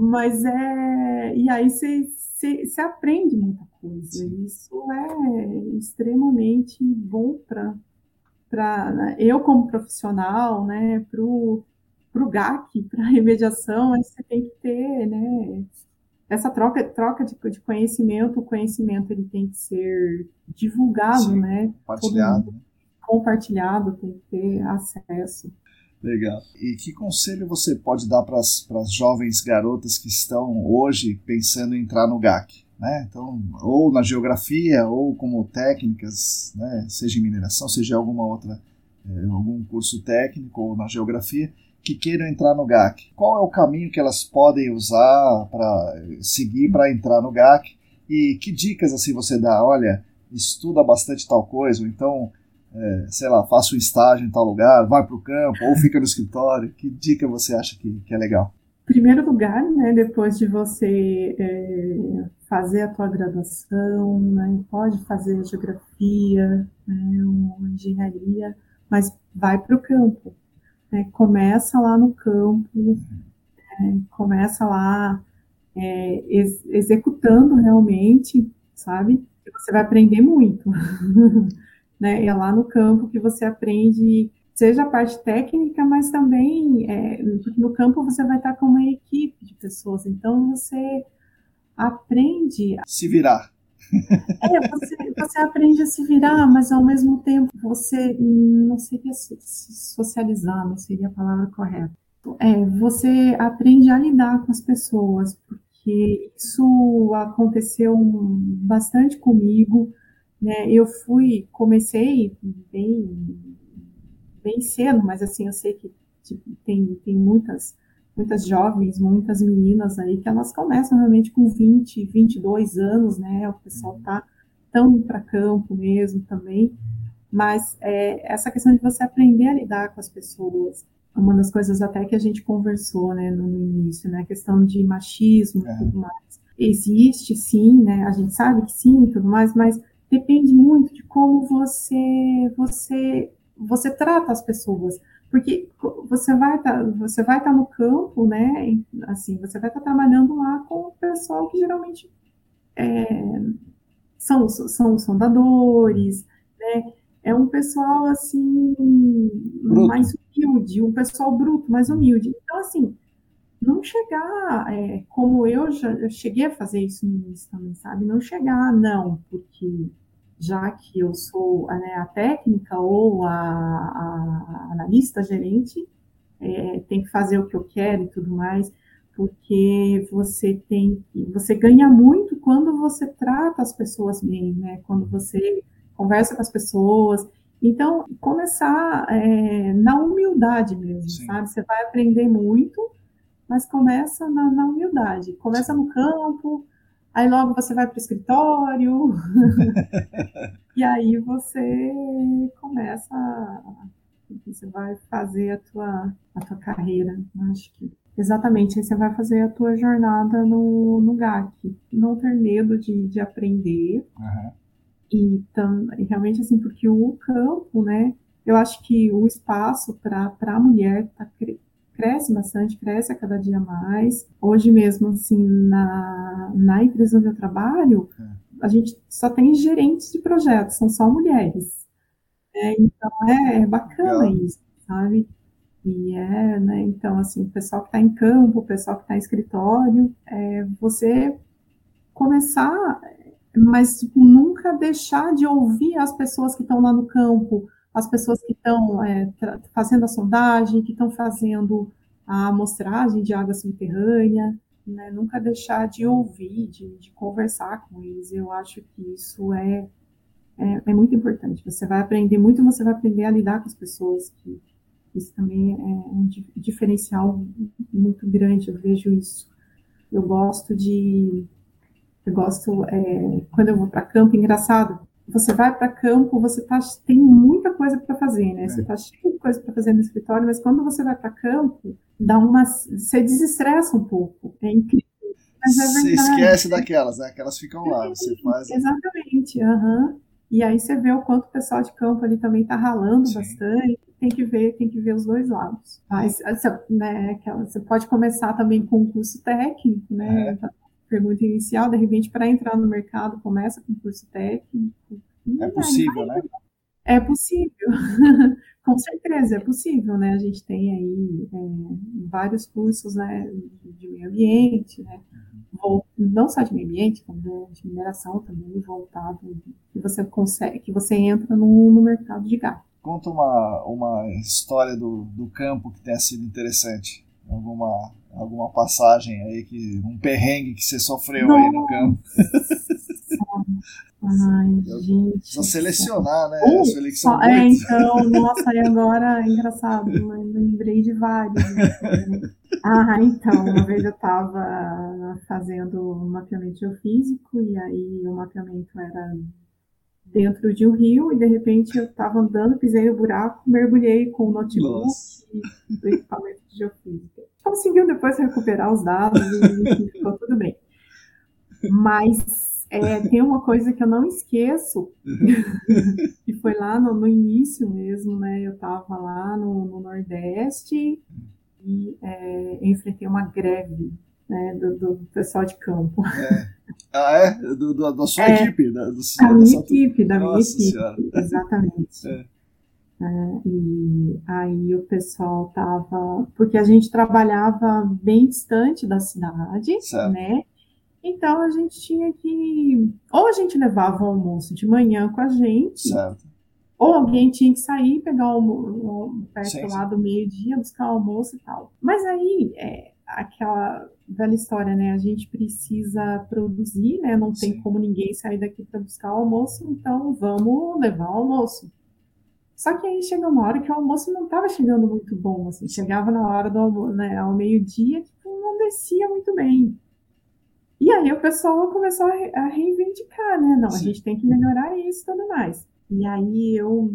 Mas é. E aí você aprende muita coisa. Sim. Isso é extremamente bom para para né, eu como profissional, né, para o GAC, para a *laughs* remediação, você tem que ter, né, essa troca, troca de, de conhecimento, o conhecimento ele tem que ser divulgado, Sim, né, compartilhado, compartilhado, tem que ter acesso. Legal. E que conselho você pode dar para as jovens garotas que estão hoje pensando em entrar no GAC? Né? Então, ou na geografia, ou como técnicas, né? seja em mineração, seja em alguma outra, é, algum curso técnico ou na geografia, que queiram entrar no GAC. Qual é o caminho que elas podem usar para seguir para entrar no GAC? E que dicas assim você dá? Olha, estuda bastante tal coisa, ou então é, sei lá, faça um estágio em tal lugar, vai para o campo ou fica no escritório? Que dica você acha que, que é legal? Primeiro lugar, né, depois de você é, fazer a tua graduação, né, pode fazer geografia, né, engenharia, mas vai para o campo. Né, começa lá no campo, é, começa lá é, ex executando realmente, sabe? Você vai aprender muito. *laughs* né? É lá no campo que você aprende, seja a parte técnica, mas também é, no campo você vai estar com uma equipe de pessoas, então você aprende a se virar. *laughs* É, você, você aprende a se virar, mas ao mesmo tempo você não seria se socializar, não seria a palavra correta. É, você aprende a lidar com as pessoas, porque isso aconteceu bastante comigo. Né? Eu fui, comecei bem, bem cedo, mas assim, eu sei que tipo, tem, tem muitas, muitas jovens, muitas meninas aí que elas começam realmente com 20, 22 anos, né? O pessoal tá tão indo para campo mesmo também. Mas é, essa questão de você aprender a lidar com as pessoas, uma das coisas até que a gente conversou, né, no, início, né, a questão de machismo e é. tudo mais. Existe, sim, né, a gente sabe que sim e tudo mais, mas depende muito de como você você você trata as pessoas, porque você vai estar tá, você vai estar tá no campo, né? Assim, você vai estar tá trabalhando lá com o pessoal que geralmente é, são são soldadores, né? É um pessoal assim bruto. mais humilde, um pessoal bruto, mais humilde. Então assim, não chegar, é, como eu já eu cheguei a fazer isso no início também, sabe? Não chegar, não, porque já que eu sou né, a técnica ou a, a analista gerente, é, tem que fazer o que eu quero e tudo mais, porque você tem você ganha muito quando você trata as pessoas bem, né? Quando você conversa com as pessoas. Então, começar é, na humildade mesmo, Sim. sabe? Você vai aprender muito, mas começa na, na humildade. Começa no campo, aí logo você vai para o escritório, *laughs* e aí você começa, você vai fazer a tua, a tua carreira, acho que. Exatamente, aí você vai fazer a tua jornada no, no GAC. Não ter medo de, de aprender. Uhum. E, tam, e realmente, assim, porque o campo, né? Eu acho que o espaço para a mulher está cresce bastante, cresce a cada dia mais. Hoje mesmo, assim, na, na empresa onde eu trabalho, é. a gente só tem gerentes de projetos, são só mulheres. É, então é, é bacana Legal. isso, sabe? E é, né, então, assim, o pessoal que está em campo, o pessoal que está em escritório, é, você começar, mas tipo, nunca deixar de ouvir as pessoas que estão lá no campo, as pessoas que estão é, fazendo a sondagem, que estão fazendo a amostragem de água subterrânea, né? nunca deixar de ouvir, de, de, conversar com eles. Eu acho que isso é, é, é, muito importante. Você vai aprender muito, você vai aprender a lidar com as pessoas, que isso também é um diferencial muito grande, eu vejo isso. Eu gosto de. Eu gosto, é, quando eu vou para campo, engraçado, você vai para campo, você tá, tem muita coisa para fazer, né? É. Você está cheio de coisa para fazer no escritório, mas quando você vai para campo, dá uma, você desestressa um pouco. É incrível. Mas é você esquece daquelas, né? Que elas ficam lá, você faz. Exatamente, uhum. E aí você vê o quanto o pessoal de campo ali também está ralando Sim. bastante. Tem que ver, tem que ver os dois lados. Mas né, você pode começar também com um curso técnico, né? É pergunta inicial, de repente, para entrar no mercado, começa com curso técnico. É possível, né? É possível, *laughs* com certeza é possível, né? A gente tem aí é, vários cursos né, de meio ambiente, né? Uhum. Não só de meio ambiente, como de mineração também voltado, que você consegue, que você entra no, no mercado de gás. conta uma, uma história do, do campo que tenha sido interessante. Alguma, alguma passagem aí, que um perrengue que você sofreu Nossa. aí no campo. *laughs* Ai, gente. Precisa selecionar, né? Uh, é, então, nossa, e agora é engraçado, eu lembrei de vários. Né? Ah, então, uma vez eu estava fazendo um mapeamento geofísico e aí o mapeamento era dentro de um rio e de repente eu estava andando, pisei no buraco, mergulhei com o notebook Nossa. e o equipamento de geofísica. Conseguiu depois recuperar os dados e ficou tudo bem. Mas é, tem uma coisa que eu não esqueço, *laughs* que foi lá no, no início mesmo, né? Eu estava lá no, no Nordeste e é, enfrentei uma greve né, do, do, pessoal de campo. É. Ah, é? Do, do da sua é, equipe? Da, do, da minha equipe, da minha equipe, senhora. exatamente. É. É, e aí o pessoal tava, porque a gente trabalhava bem distante da cidade, certo. né? Então a gente tinha que, ou a gente levava o almoço de manhã com a gente, certo. ou alguém tinha que sair pegar o, o perto sim, lá do meio-dia, buscar o almoço e tal. Mas aí é aquela velha história, né? A gente precisa produzir, né? Não tem Sim. como ninguém sair daqui para buscar o almoço, então vamos levar o almoço. Só que aí chega uma hora que o almoço não estava chegando muito bom, assim, chegava na hora do almoço, né, ao meio-dia, tipo, não descia muito bem. E aí o pessoal começou a, reivindicar, né? Não, Sim. a gente tem que melhorar isso e tudo mais. E aí eu,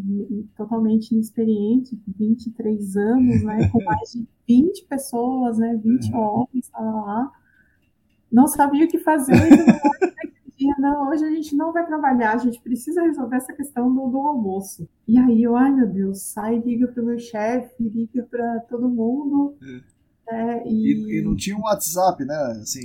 totalmente inexperiente, 23 anos, né, com *laughs* mais de 20 pessoas, né, 20 uhum. homens, lá, não sabia o que fazer, *laughs* não, hoje a gente não vai trabalhar, a gente precisa resolver essa questão do, do almoço. E aí eu, ai meu Deus, sai, liga para o meu chefe, liga para todo mundo. É. É, e... E, e... não tinha um WhatsApp, né? Assim.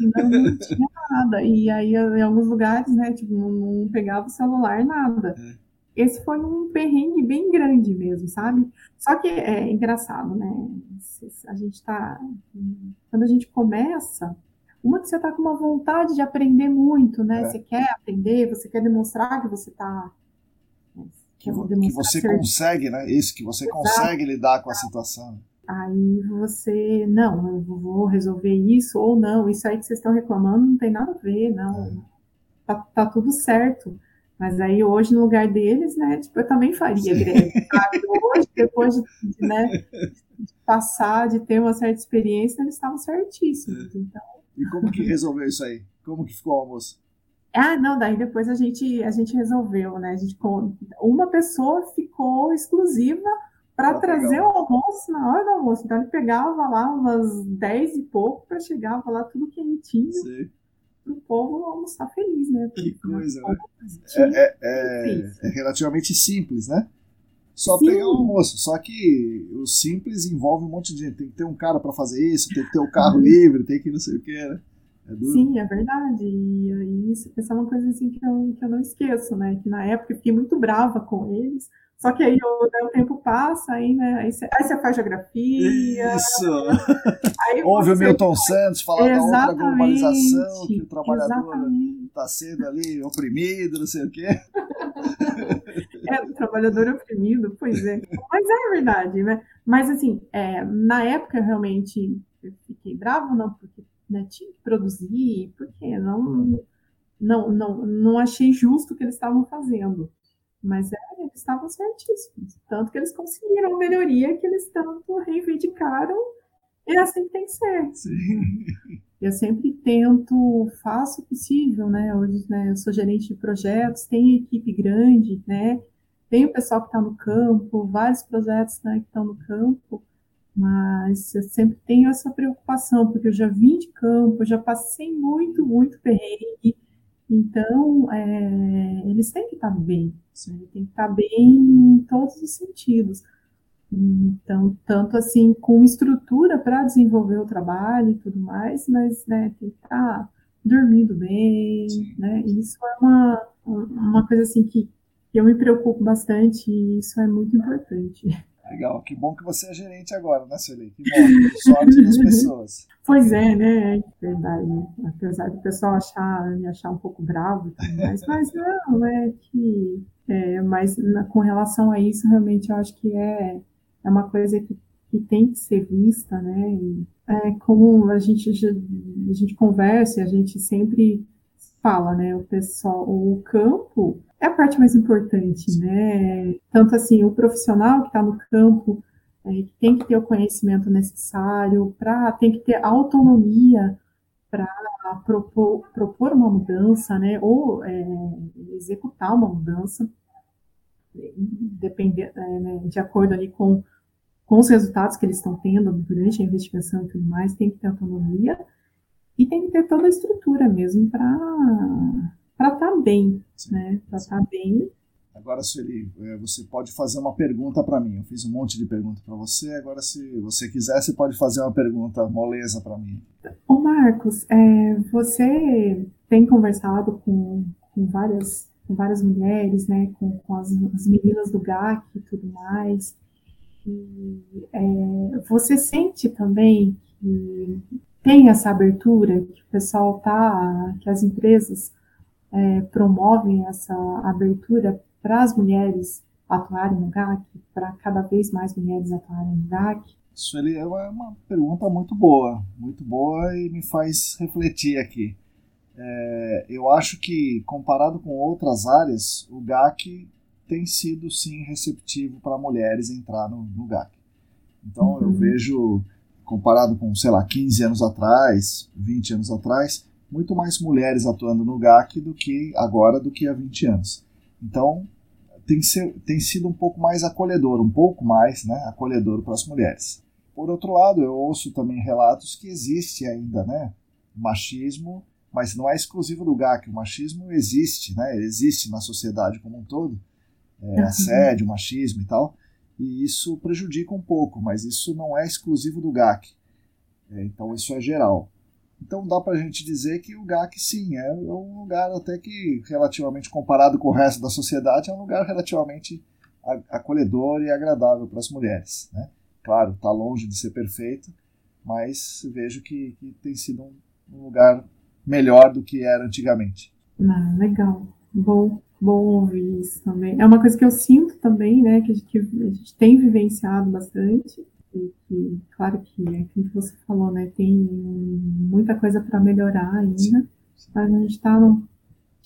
Não, não tinha nada. E aí, em alguns lugares, né, tipo, não, não pegava o celular, nada. É. Esse foi um perrengue bem grande mesmo, sabe? Só que é engraçado, né? A gente tá. Quando a gente começa, uma que você tá com uma vontade de aprender muito, né? É. Você quer aprender, você quer demonstrar que você tá. Que, que você ser... consegue, né? Isso, que você Exato. consegue lidar com a situação. Aí você, não, eu vou resolver isso ou não, isso aí que vocês estão reclamando não tem nada a ver, não, é. tá, tá, tudo certo. Mas aí hoje, no lugar deles, né, tipo, eu também faria greve, Hoje, depois de, de, né, de passar, de ter uma certa experiência, eles estavam certíssimos. É. Então... E como que resolveu isso aí? Como que ficou o almoço? Ah, não, daí depois a gente, a gente resolveu, né? A gente, uma pessoa ficou exclusiva para trazer o almoço na hora do almoço. Então ele pegava lá umas 10 e pouco para chegar lá tudo quentinho para o povo almoçar feliz, né? que coisa, né? É, é, é, é, relativamente simples, né? Só Sim. pegar o almoço. Só que o simples envolve um monte de gente. Tem que ter um cara para fazer isso, tem que ter o um carro uhum. livre, tem que não sei o que, né? É Sim, é verdade. E aí, isso, essa é uma coisa assim que eu, que eu não esqueço, né? Que na época eu fiquei muito brava com eles, só que aí o, né, o tempo passa, aí, né, aí, você, aí você faz geografia. Isso! Aí Ouve o Milton Santos falar da outra globalização, que o trabalhador está sendo ali oprimido, não sei o quê. *laughs* É, o trabalhador oprimido, pois é. Mas é verdade, né? Mas assim, é, na época realmente eu fiquei bravo, não, porque né, tinha que produzir, porque não, não, não, não achei justo o que eles estavam fazendo. Mas é, eles estavam certíssimos. Tanto que eles conseguiram a melhoria que eles tanto reivindicaram. É assim que tem que ser. Sim. Eu sempre tento, faço o possível, né? Hoje, né, eu sou gerente de projetos, tenho equipe grande, né? Tem o pessoal que está no campo, vários projetos né, que estão no campo, mas eu sempre tenho essa preocupação, porque eu já vim de campo, já passei muito, muito perrengue, então, é, eles têm que estar bem, né? tem que estar bem em todos os sentidos. Então, tanto assim, com estrutura para desenvolver o trabalho e tudo mais, mas né, tem que estar dormindo bem, né? Isso é uma, uma coisa assim que eu me preocupo bastante e isso é muito importante. Legal, que bom que você é gerente agora, né, Sueli? Que bom, sorte das *laughs* pessoas. Pois é, né? É verdade. Apesar do pessoal achar, me achar um pouco bravo, mas, mas não, é que. É, mas na, com relação a isso, realmente eu acho que é, é uma coisa que, que tem que ser vista, né? E, é, como a gente, a gente conversa e a gente sempre fala, né? O pessoal, o campo é a parte mais importante, né? Tanto assim, o profissional que está no campo é, tem que ter o conhecimento necessário, para tem que ter autonomia para propor, propor uma mudança, né? Ou é, executar uma mudança, depender, é, né, de acordo ali com, com os resultados que eles estão tendo durante a investigação e tudo mais, tem que ter autonomia e tem que ter toda a estrutura mesmo para para estar tá bem, Sim. né? Para estar tá bem. Agora, Sueli, é, você pode fazer uma pergunta para mim. Eu fiz um monte de perguntas para você. Agora, se você quiser, você pode fazer uma pergunta moleza para mim. Ô Marcos, é, você tem conversado com, com, várias, com várias mulheres, né? Com, com as, as meninas do GAC e tudo mais. E, é, você sente também que tem essa abertura, que o pessoal tá, que as empresas é, promovem essa abertura para as mulheres atuarem no GAC, para cada vez mais mulheres atuarem no GAC? Isso é uma pergunta muito boa, muito boa e me faz refletir aqui. É, eu acho que, comparado com outras áreas, o GAC tem sido sim receptivo para mulheres entrar no, no GAC. Então uhum. eu vejo, comparado com, sei lá, 15 anos atrás, 20 anos atrás, muito mais mulheres atuando no GAC do que agora do que há 20 anos. Então, tem, ser, tem sido um pouco mais acolhedor, um pouco mais né, acolhedor para as mulheres. Por outro lado, eu ouço também relatos que existe ainda né, machismo, mas não é exclusivo do GAC. O machismo existe, né, existe na sociedade como um todo. É, uhum. Assédio, machismo e tal. E isso prejudica um pouco, mas isso não é exclusivo do GAC. É, então, isso é geral. Então dá para a gente dizer que o GAC sim é um lugar até que relativamente comparado com o resto da sociedade é um lugar relativamente acolhedor e agradável para as mulheres, né? Claro, está longe de ser perfeito, mas vejo que, que tem sido um, um, lugar melhor do que era antigamente. Ah, legal, bom, bom ouvir isso também. É uma coisa que eu sinto também, né, que, que a gente tem vivenciado bastante que, claro que é aquilo que você falou, né? Tem muita coisa para melhorar ainda, mas a gente está no,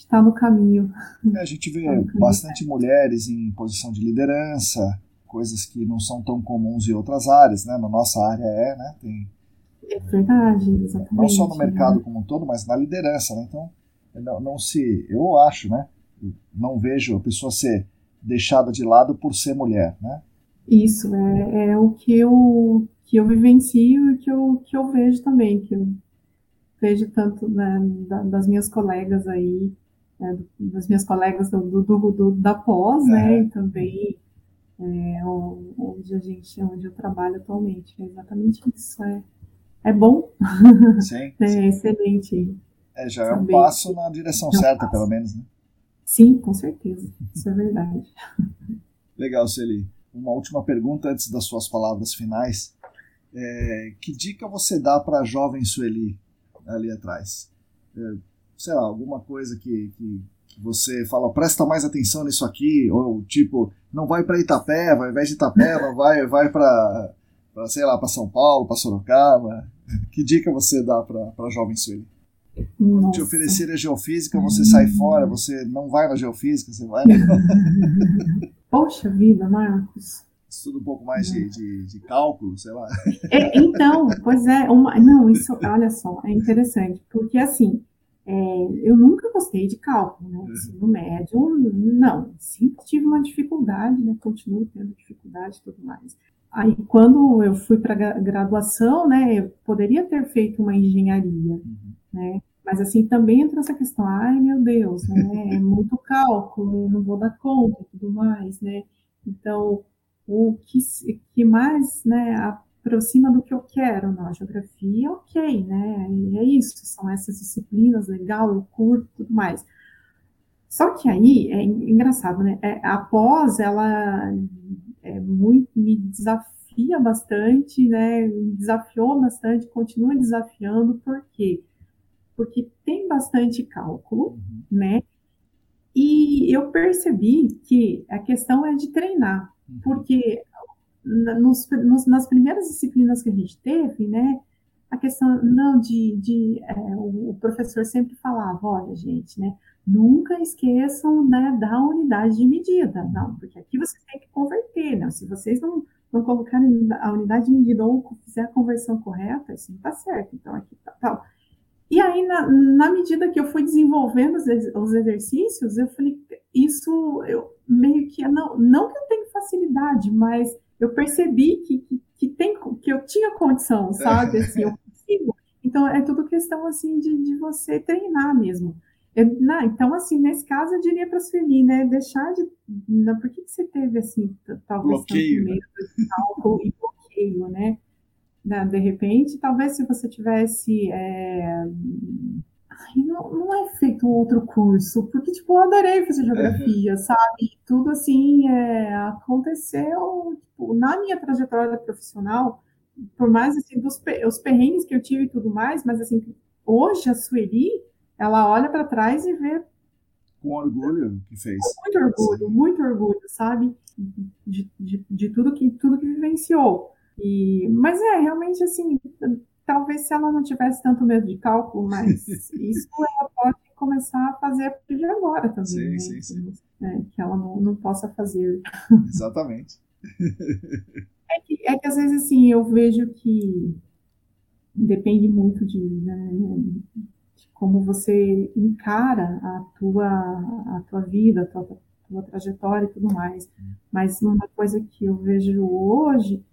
tá no caminho. É, a gente vê *laughs* tá bastante mulheres em posição de liderança, coisas que não são tão comuns em outras áreas, né? Na nossa área é, né? Tem, é verdade, exatamente. Não só no mercado né? como um todo, mas na liderança, né? Então, não, não se, eu acho, né? Não vejo a pessoa ser deixada de lado por ser mulher, né? Isso, é, é o que eu, que eu vivencio e que eu, que eu vejo também, que eu vejo tanto né, das minhas colegas aí, né, das minhas colegas do, do, do da pós, né, e também é, onde a gente, onde eu trabalho atualmente. É exatamente isso. É, é bom. Sim. *laughs* é excelente. É, já é um passo na direção é certa, passo. pelo menos, né? Sim, com certeza. Isso é verdade. *laughs* Legal, Celi uma última pergunta antes das suas palavras finais. É, que dica você dá para a jovem Sueli ali atrás? É, sei lá, alguma coisa que, que, que, você fala, presta mais atenção nisso aqui, ou tipo, não vai para Itapeva, ao invés de Itapeva, vai, vai para, sei lá, para São Paulo, para Sorocaba. Que dica você dá para jovem Sueli? Nossa. Te oferecer a geofísica, você sai fora, você não vai na geofísica, você vai. *laughs* Poxa vida, Marcos. Estuda um pouco mais de, de, de, cálculo, sei lá. É, então, pois é, uma, não, isso, olha só, é interessante, porque assim, é, eu nunca gostei de cálculo, né? Ensino uhum. médio, não, sempre tive uma dificuldade, né? Continuo tendo dificuldade e tudo mais. Aí, quando eu fui para graduação, né, eu poderia ter feito uma engenharia, uhum. né? Mas assim, também entra essa questão, ai meu Deus, né? É muito cálculo, eu não vou dar conta e tudo mais, né? Então, o que, que mais né, aproxima do que eu quero na geografia, ok, né? E é isso, são essas disciplinas, legal, eu curto tudo mais. Só que aí é engraçado, né? É, a pós, ela é muito, me, desafia bastante, né? Desafiou bastante, continua desafiando, por quê? Porque tem bastante cálculo, uhum. né? E eu percebi que a questão é de treinar, uhum. porque nos, nos, nas primeiras disciplinas que a gente teve, né, a questão não de, de é, o, o, professor sempre falava, olha gente, né, nunca esqueçam né, da unidade de medida, não, porque aqui vocês têm que converter, né, se vocês não, não colocarem a unidade de medida ou fizer a conversão correta, isso não está certo, então aqui tá tal. E aí, na, na medida que eu fui desenvolvendo os, os exercícios, eu falei, isso eu meio que, não, não que eu tenho facilidade, mas eu percebi que, que, que, tem, que eu tinha condição, sabe? Assim, eu consigo. Então, é tudo questão, assim, de, de você treinar mesmo. Eu, não, então, assim, nesse caso, eu diria para a Sueli, né, deixar de... Não, por que, que você teve, assim, talvez bloqueio, tanto medo de cálculo e bloqueio, né? De repente, talvez se você tivesse... É, não, não é feito outro curso, porque, tipo, eu adorei fazer geografia, sabe? Tudo, assim, é, aconteceu, tipo, na minha trajetória profissional, por mais, assim, dos, os perrengues que eu tive e tudo mais, mas, assim, hoje a Sueli, ela olha para trás e vê... Com orgulho que fez. Muito orgulho, muito orgulho, sabe? De, de, de, tudo, que, tudo que vivenciou. E, mas é, realmente, assim, talvez se ela não tivesse tanto medo de cálculo, mas *laughs* isso ela pode começar a fazer a partir de agora também. Sim, né? sim, sim. É, que ela não, não possa fazer. Exatamente. *laughs* é, que, é que às vezes assim, eu vejo que depende muito de, né, de como você encara a tua, a tua vida, a tua, a tua trajetória e tudo mais. Mas uma coisa que eu vejo hoje,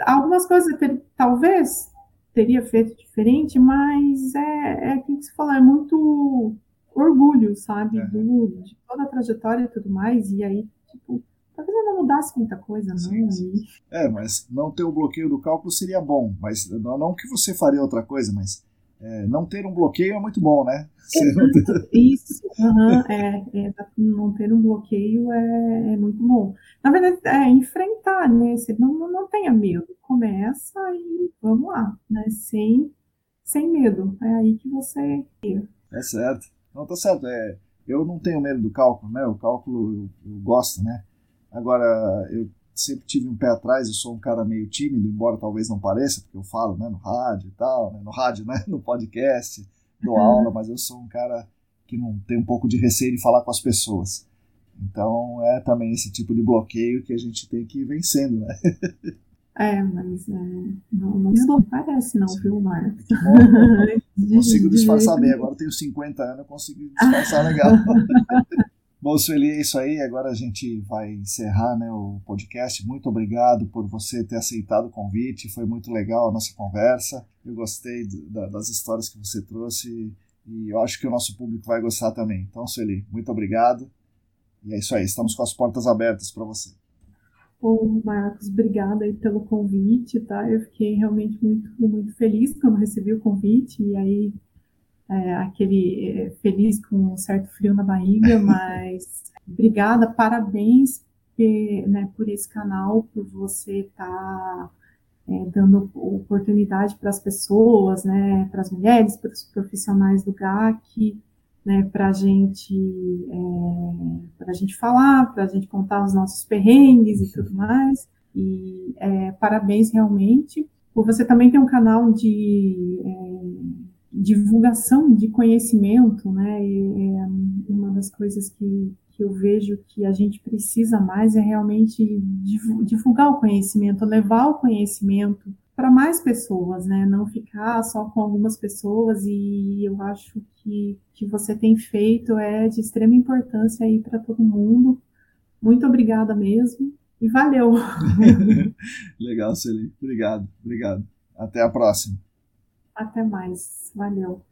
algumas coisas talvez teria feito diferente, mas é, é aquilo que você falou, é muito orgulho, sabe, é. do, de toda a trajetória e tudo mais, e aí, tipo, talvez eu não mudasse muita coisa, sim, não. Sim. É, mas não ter o bloqueio do cálculo seria bom, mas não, não que você faria outra coisa, mas é, não ter um bloqueio é muito bom, né? *laughs* *laughs* Isso, uhum, é, é, não ter um bloqueio é, é, muito bom. Na verdade, é enfrentar, né? Você não, não, não tenha medo, começa e vamos lá, né? Sem, sem medo, é aí que você. É certo, não tá certo. É, eu não tenho medo do cálculo, né? O cálculo eu, eu gosto, né? Agora, eu sempre tive um pé atrás, eu sou um cara meio tímido, embora talvez não pareça, porque eu falo né, no rádio e tal, né, no rádio, né, *laughs* no podcast, dou uhum. aula, mas eu sou um cara que não tem um pouco de receio de falar com as pessoas. Então é também esse tipo de bloqueio que a gente tem que ir vencendo, né? É, mas é, não, não, não parece não, Sim. viu, Marcos? Consigo *laughs* disfarçar bem, agora tenho 50 anos, eu consigo disfarçar *laughs* legal. Bom, Sueli, é isso aí. Agora a gente vai encerrar né, o podcast. Muito obrigado por você ter aceitado o convite. Foi muito legal a nossa conversa. Eu gostei da, das histórias que você trouxe e eu acho que o nosso público vai gostar também. Então, Sueli, muito obrigado. E é isso aí. Estamos com as portas abertas para você. Bom, Marcos, obrigada aí pelo convite, tá? Eu fiquei realmente muito, muito feliz quando recebi o convite e aí é, aquele é, feliz com um certo frio na barriga, *laughs* mas obrigada, parabéns né, por esse canal, por você estar tá, é, dando oportunidade para as pessoas, né, para as mulheres, para os profissionais do GAC, né, para a gente, é, a gente falar, para a gente contar os nossos perrengues e tudo mais. E é, parabéns realmente. Por você também ter um canal de é, divulgação de conhecimento, né? E, é uma das coisas que, que eu vejo que a gente precisa mais é realmente divulgar o conhecimento, levar o conhecimento para mais pessoas, né? Não ficar só com algumas pessoas e eu acho que que você tem feito é de extrema importância aí para todo mundo. Muito obrigada mesmo e valeu. *laughs* Legal, Celi. Obrigado, obrigado. Até a próxima. Até mais. Valeu.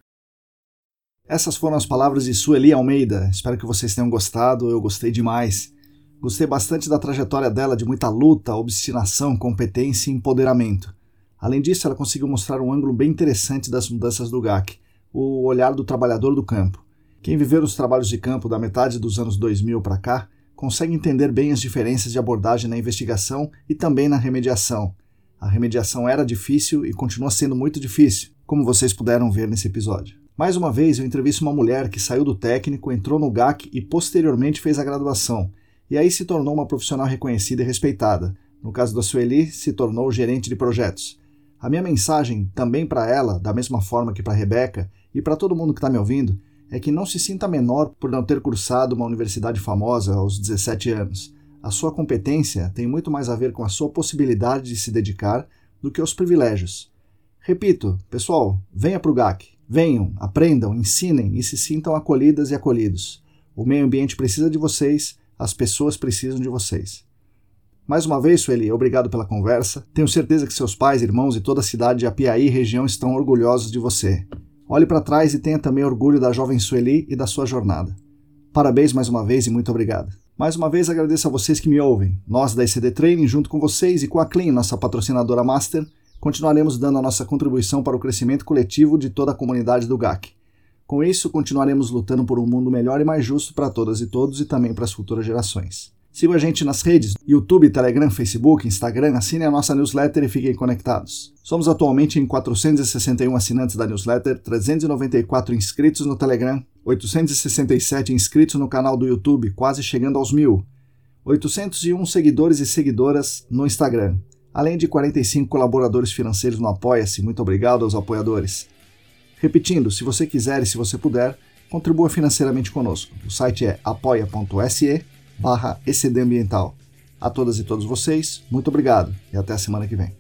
Essas foram as palavras de Sueli Almeida. Espero que vocês tenham gostado. Eu gostei demais. Gostei bastante da trajetória dela de muita luta, obstinação, competência e empoderamento. Além disso, ela conseguiu mostrar um ângulo bem interessante das mudanças do GAC, o olhar do trabalhador do campo. Quem viveu os trabalhos de campo da metade dos anos 2000 para cá consegue entender bem as diferenças de abordagem na investigação e também na remediação. A remediação era difícil e continua sendo muito difícil, como vocês puderam ver nesse episódio. Mais uma vez, eu entrevisto uma mulher que saiu do técnico, entrou no GAC e posteriormente fez a graduação, e aí se tornou uma profissional reconhecida e respeitada. No caso da Sueli, se tornou gerente de projetos. A minha mensagem também para ela, da mesma forma que para Rebeca e para todo mundo que está me ouvindo, é que não se sinta menor por não ter cursado uma universidade famosa aos 17 anos. A sua competência tem muito mais a ver com a sua possibilidade de se dedicar do que os privilégios. Repito, pessoal, venha para o GAC. Venham, aprendam, ensinem e se sintam acolhidas e acolhidos. O meio ambiente precisa de vocês, as pessoas precisam de vocês. Mais uma vez, Sueli, obrigado pela conversa. Tenho certeza que seus pais, irmãos e toda a cidade de Apiaí e região estão orgulhosos de você. Olhe para trás e tenha também orgulho da jovem Sueli e da sua jornada. Parabéns mais uma vez e muito obrigado. Mais uma vez agradeço a vocês que me ouvem. Nós da ICD Training, junto com vocês e com a Clean, nossa patrocinadora master, continuaremos dando a nossa contribuição para o crescimento coletivo de toda a comunidade do GAC. Com isso, continuaremos lutando por um mundo melhor e mais justo para todas e todos e também para as futuras gerações. Siga a gente nas redes, YouTube, Telegram, Facebook, Instagram, assine a nossa newsletter e fiquem conectados. Somos atualmente em 461 assinantes da newsletter, 394 inscritos no Telegram 867 inscritos no canal do YouTube, quase chegando aos mil. 801 seguidores e seguidoras no Instagram, além de 45 colaboradores financeiros no Apoia-se. Muito obrigado aos apoiadores. Repetindo, se você quiser e se você puder, contribua financeiramente conosco. O site é apoia.se barra A todas e todos vocês, muito obrigado e até a semana que vem.